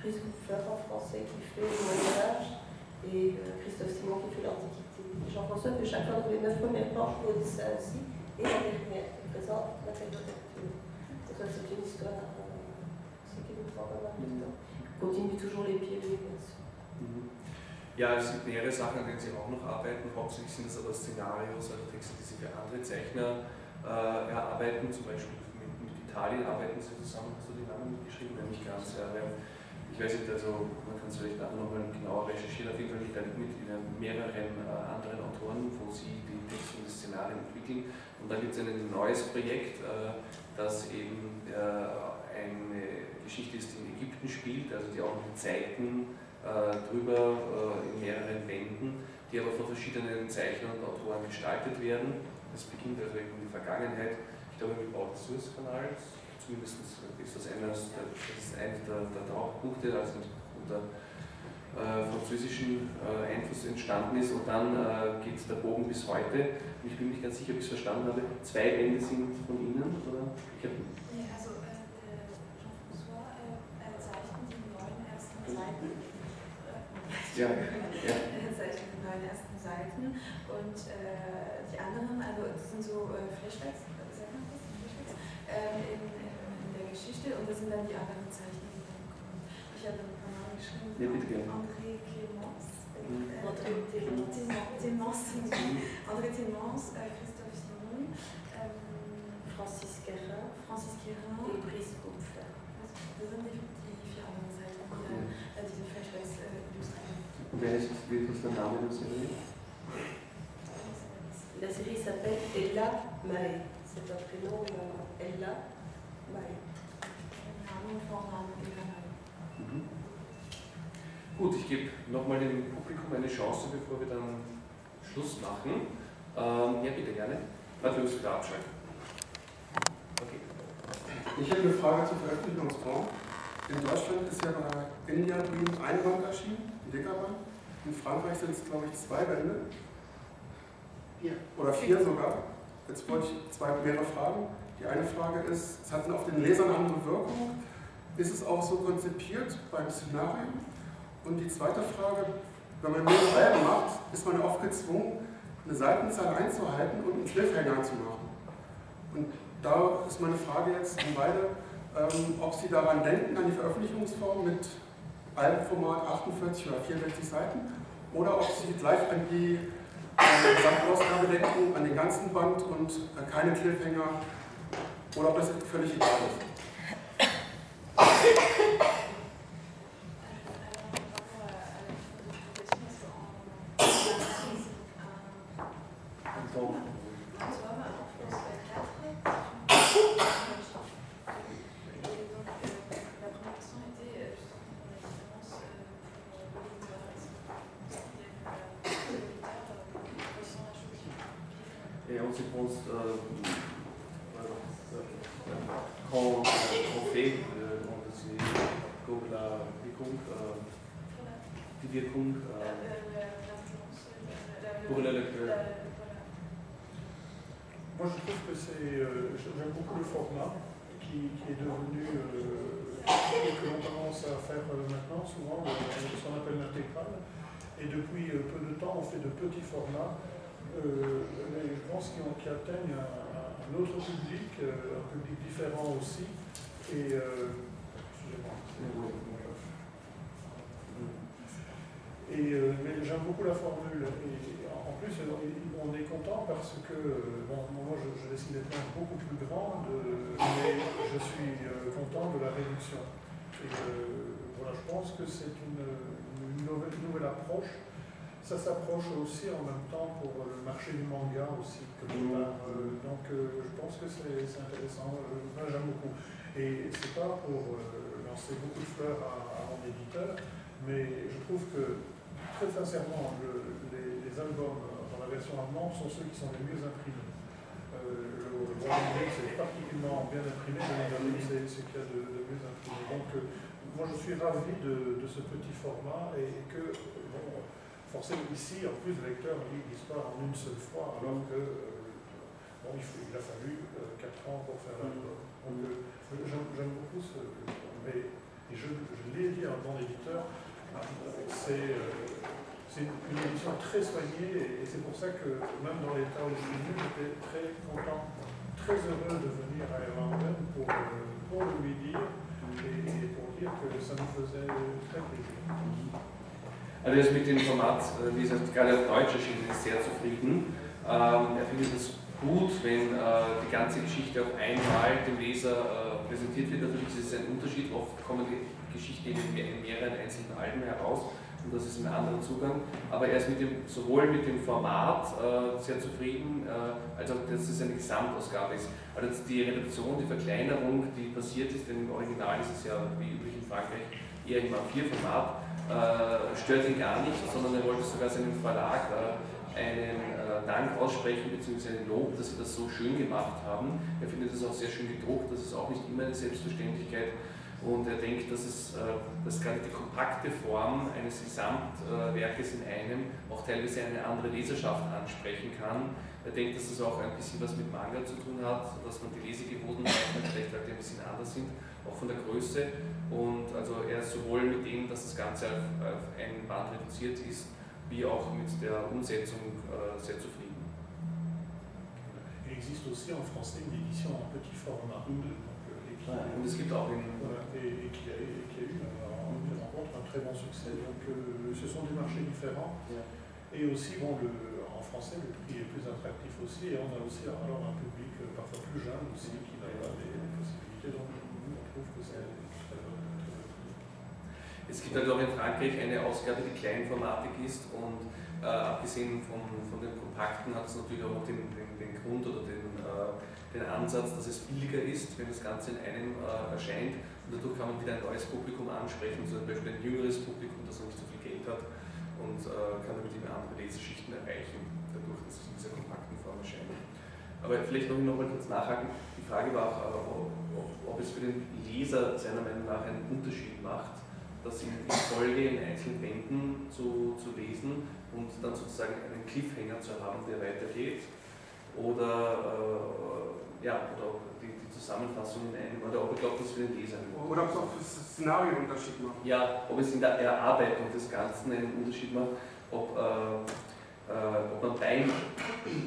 Speaker 4: Chris en français qui fait le Moyen-Âge, et euh, Christophe Simon qui fait l'Antiquité. Jean-François fait chacun de les neuf premières planches pour ça aussi, et la dernière qui présente la période c'est une histoire euh, c'est qui nous prend pas mal de temps. On continue toujours les pieds bien sûr.
Speaker 1: Ja, es sind mehrere Sachen, an denen Sie auch noch arbeiten. Hauptsächlich sind es aber Szenarios, also Texte, die Sie für andere Zeichner äh, erarbeiten. Zum Beispiel mit, mit, Italien arbeiten Sie zusammen. Hast du die Namen geschrieben? Nein, nicht ganz. Ja, ich weiß nicht, also man kann es vielleicht nachher nochmal genauer recherchieren. Auf jeden Fall liegt da mit mehreren äh, anderen Autoren, wo Sie die Texte und die Szenarien entwickeln. Und dann gibt es ein neues Projekt, äh, das eben äh, eine Geschichte ist, in Ägypten spielt, also die auch mit Zeiten äh, drüber äh, in mehreren Bänden, die aber von verschiedenen Zeichnern und Autoren gestaltet werden. Das beginnt also in die Vergangenheit, ich glaube mit Bau des Suezkanals, zumindest ist das eines der, das ist eines der, der Tauchpunkte, also unter äh, französischen äh, Einfluss entstanden ist und dann äh, geht der Bogen bis heute. Ich bin nicht ganz sicher, ob ich es verstanden habe. Zwei Bände sind von Ihnen, oder? Ich
Speaker 5: habe ja, also äh, Jean-François äh, zeichnet die neuen ersten Seiten
Speaker 1: ja. ja.
Speaker 5: Seit den neuen ersten Seiten. Und äh, die anderen, also das sind so äh, Flashbacks, sagt man das? Flashbacks? Ähm, in, in, der Geschichte und das sind dann die anderen Zeichen, die dann kommen. Ich habe ein paar Namen geschrieben.
Speaker 1: Ja, bitte gerne.
Speaker 5: André Clémence. Mhm. André Clémence. André Clémence, äh, Christophe Simon. Ähm,
Speaker 4: Francis Guérin
Speaker 5: Francis Guérin
Speaker 4: et Brice Kupfer.
Speaker 5: Das sind die, die vier anderen Seiten, die dann äh, diese Flashbacks äh, illustrieren.
Speaker 1: Und wer ist, wie ist der Name der Serie?
Speaker 4: La série s'appelle Ella Mae. C'est un prénom. Ella Mae.
Speaker 1: Mhm. Gut, ich gebe nochmal dem Publikum eine Chance, bevor wir dann Schluss machen. Ähm, ja, bitte gerne. Müssen wieder abschalten. Okay.
Speaker 11: Ich habe eine Frage zur Veröffentlichungsform. In Deutschland ist ja bei India Dream ein Band erschienen, ein dicker Band. In Frankreich sind es, glaube ich, zwei Bände.
Speaker 10: Vier.
Speaker 11: Oder vier sogar. Jetzt wollte ich zwei mehrere Fragen. Die eine Frage ist, es hat auf den Lesern andere Wirkung. Ist es auch so konzipiert beim Szenario? Und die zweite Frage, wenn man mehrere Alben macht, ist man oft gezwungen, eine Seitenzahl einzuhalten und einen Cliffhanger zu machen. Und da ist meine Frage jetzt an beide, ähm, ob Sie daran denken, an die Veröffentlichungsform mit Albenformat 48 oder 64 Seiten, oder ob Sie gleich an die Gesamtausgabe denken, an den ganzen Band und äh, keine Cliffhanger, oder ob das völlig egal ist.
Speaker 2: Format qui, qui est devenu. euh, que l'on commence à faire euh, maintenant, souvent, euh, ce qu'on appelle l'intégral. Et depuis euh, peu de temps, on fait de petits formats, euh, mais je pense qu'ils ont- qui atteignent un, autre public, euh, un public différent aussi. Et. euh. Et euh, mais j'aime beaucoup la formule. Et en plus, euh, on est content parce que euh, bon, moi, je, je dessine des planches beaucoup plus grandes, euh, mais je suis euh, content de la réduction. Voilà, je pense que c'est une, une nouvelle, une approche. Ça s'approche aussi en même temps pour le marché du manga aussi. donc je pense que c'est intéressant. J'aime beaucoup. Et c'est pas pour lancer beaucoup de fleurs à, à mon éditeur, mais je trouve que très sincèrement, le- albums dans la version allemande sont ceux qui sont les mieux imprimés. Euh, le Royaume-Uni, c'est particulièrement bien imprimé, le c'est c'est qu'il y a de, mieux imprimé. Donc, euh, moi, je suis ravi de, ce petit format et que, bon, forcément, ici, en plus, le lecteur lit l'histoire en une seule fois, alors que, euh, bon, il, a fallu 4 ans pour faire l'album. Donc, euh, j'aime beaucoup ce. Mais, et je, l'ai dit à un bon éditeur, c'est euh, c'est une, édition très soignée et, c'est pour ça que même dans l'état où je suis venu, j'étais très content, très heureux de venir à Erlangen pour, euh, pour lui dire et, pour dire que ça me faisait très plaisir.
Speaker 1: Also er ist mit dem Format, äh, wie gesagt, gerade auf Deutsch erschienen ist, sehr zufrieden. Ähm, er findet es gut, wenn äh, die ganze Geschichte auf einmal dem Leser äh, präsentiert wird. Natürlich ist es ein Unterschied, oft kommen die Geschichten in mehreren einzelnen Alben heraus und das ist ein anderer Zugang. Aber er ist mit dem, sowohl mit dem Format äh, sehr zufrieden, äh, als auch, dass es eine Gesamtausgabe ist. Also die Reduktion, die Verkleinerung, die passiert ist, denn im Original ist es ja wie üblich in Frankreich eher im A4-Format, äh, stört ihn gar nicht, sondern er wollte sogar seinem Verlag äh, einen äh, Dank aussprechen bzw. einen Lob, dass sie das so schön gemacht haben. Er findet es auch sehr schön gedruckt, das ist auch nicht immer eine Selbstverständlichkeit. Und er denkt, dass, es, äh, dass gerade die kompakte Form eines Gesamtwerkes in einem auch teilweise eine andere Leserschaft ansprechen kann. Er denkt, dass es auch ein bisschen was mit Manga zu tun hat, dass man die Lesegewohnheiten vielleicht halt ein bisschen anders sind, auch von der Größe. Und also er ist sowohl mit dem, dass das Ganze auf, auf einen Band reduziert ist, wie auch mit der Umsetzung äh, sehr zufrieden.
Speaker 2: Il existe aussi en français une édition en petit format. Euh, et qui- et, a, eu euh, en- qui rencontre un très bon succès. Donc euh, ce sont des marchés différents. Et aussi, bon, le, en français, le prix est plus attractif aussi, et on a aussi alors un public euh, parfois plus jeune aussi qui n'a pas des, des possibilités. Donc, nous, on trouve que c'est très bon.
Speaker 1: Es gibt halt auch in Frankreich eine Ausgabe, die Kleinformatik ist und äh, abgesehen von, von den Kompakten hat es natürlich auch den, den, den Grund oder den, äh, den Ansatz, dass es billiger ist, wenn das Ganze in einem äh, erscheint und dadurch kann man wieder ein neues Publikum ansprechen, zum Beispiel ein jüngeres Publikum, das noch nicht so viel Geld hat und äh, kann damit immer andere Leserschichten erreichen, dadurch, dass es in dieser kompakten Form erscheint. Aber vielleicht noch, mal kurz nachhaken, die Frage war auch, ob, ob, ob es für den Leser seiner Meinung nach einen Unterschied macht, das in, in Folge in einzelnen Bänden zu, zu lesen und dann sozusagen einen Cliffhanger zu haben, der weitergeht. Oder, äh, ja, oder ob die, die Zusammenfassung in einem, oder ob ich glaube, das für den Leser einen
Speaker 11: Oder ob es auch für das Szenario einen Unterschied macht.
Speaker 1: Ja, ob es in der Erarbeitung des Ganzen einen Unterschied macht, ob, äh, äh, ob man beim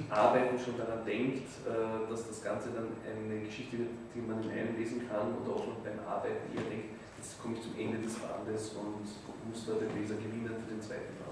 Speaker 1: Arbeiten schon daran denkt, äh, dass das Ganze dann eine Geschichte wird, die man in einem lesen kann, oder ob man beim Arbeiten eher denkt, jetzt komme ich zum Ende des Bandes und muss da den Leser gewinnen für den zweiten Band.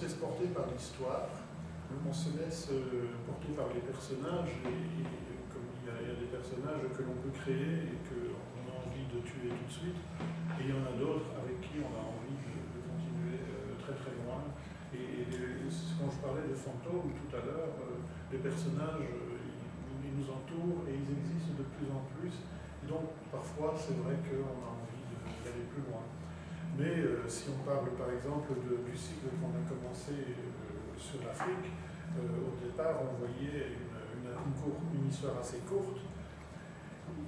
Speaker 2: Se laisse porter par l'histoire, on se laisse euh, porter par les personnages, et, comme il y, a, des personnages que l'on peut créer et qu'on a envie de tuer tout de suite, et il y en a d'autres avec qui on a envie de, continuer euh, très très loin. Et, quand je parlais de fantômes tout à l'heure, euh, les personnages, ils, nous entourent et ils existent de plus en plus. Donc parfois c'est vrai qu'on a envie d'aller plus loin. Si on parle par exemple du cycle qu'on a commencé euh, sur l'Afrique, euh, au départ on voyait une, histoire assez courte.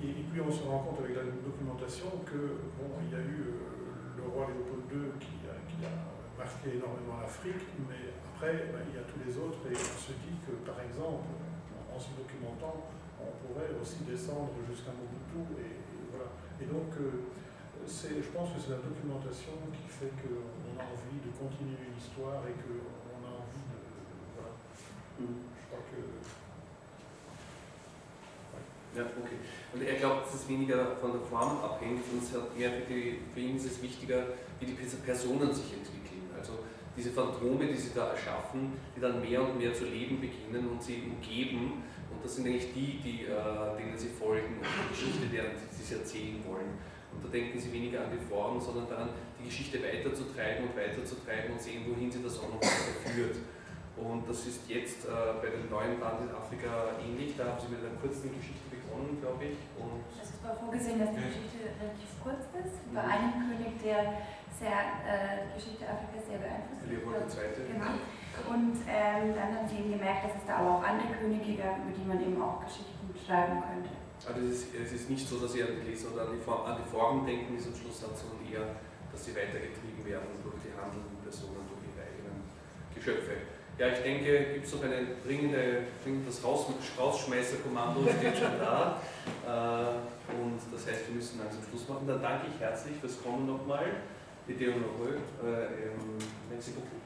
Speaker 2: Et, puis on se rend compte avec la documentation que bon, il y a eu euh, le roi Léopold II qui a, marqué énormément l'Afrique, mais après ben, il y a tous les autres et on se dit que par exemple, en, se documentant, on pourrait aussi descendre jusqu'à Mobutu et, voilà. Et donc je pense que c'est la documentation qui fait qu'on a envie de continuer une histoire et qu'on a envie de. Voilà. Je crois que.
Speaker 1: Ja, okay. Und er glaubt, dass es weniger von der Form abhängt und es hat mehr für, die, für ihn ist es wichtiger, wie die Personen sich entwickeln. Also diese Phantome, die sie da erschaffen, die dann mehr und mehr zu leben beginnen und sie umgeben. Und das sind eigentlich die, die äh, denen sie folgen und die Geschichte, deren sie sie erzählen wollen. Und da denken sie weniger an die Form, sondern daran, die Geschichte weiterzutreiben und weiterzutreiben und sehen, wohin sie das auch noch führt. Und das ist jetzt äh, bei dem neuen Band in Afrika ähnlich. Da haben sie mit einer kurzen Geschichte begonnen, glaube ich. Und
Speaker 3: Also es war vorgesehen, dass die Geschichte relativ kurz ist, über einen König, der sehr, äh, die Geschichte Afrikas sehr beeinflusst hat.
Speaker 1: Leopold II.
Speaker 3: Genau. Und ähm, dann haben sie eben gemerkt, dass es da aber auch andere Könige gab, über die man eben auch Geschichten schreiben könnte.
Speaker 1: Also es ist, es ist nicht so, dass sie an die Leser oder an die, Form, an die Form denken, es am Schluss hat, sondern eher, dass sie weitergetrieben werden durch die handelnden Personen, durch ihre eigenen Geschöpfe. Ja, ich denke, gibt es noch eine dringende, dringend das Raus, Rausschmeißerkommando steht schon da. Äh, und das heißt, wir müssen langsam Schluss machen. Dann danke ich herzlich fürs Kommen nochmal. Bitte und äh, merci beaucoup.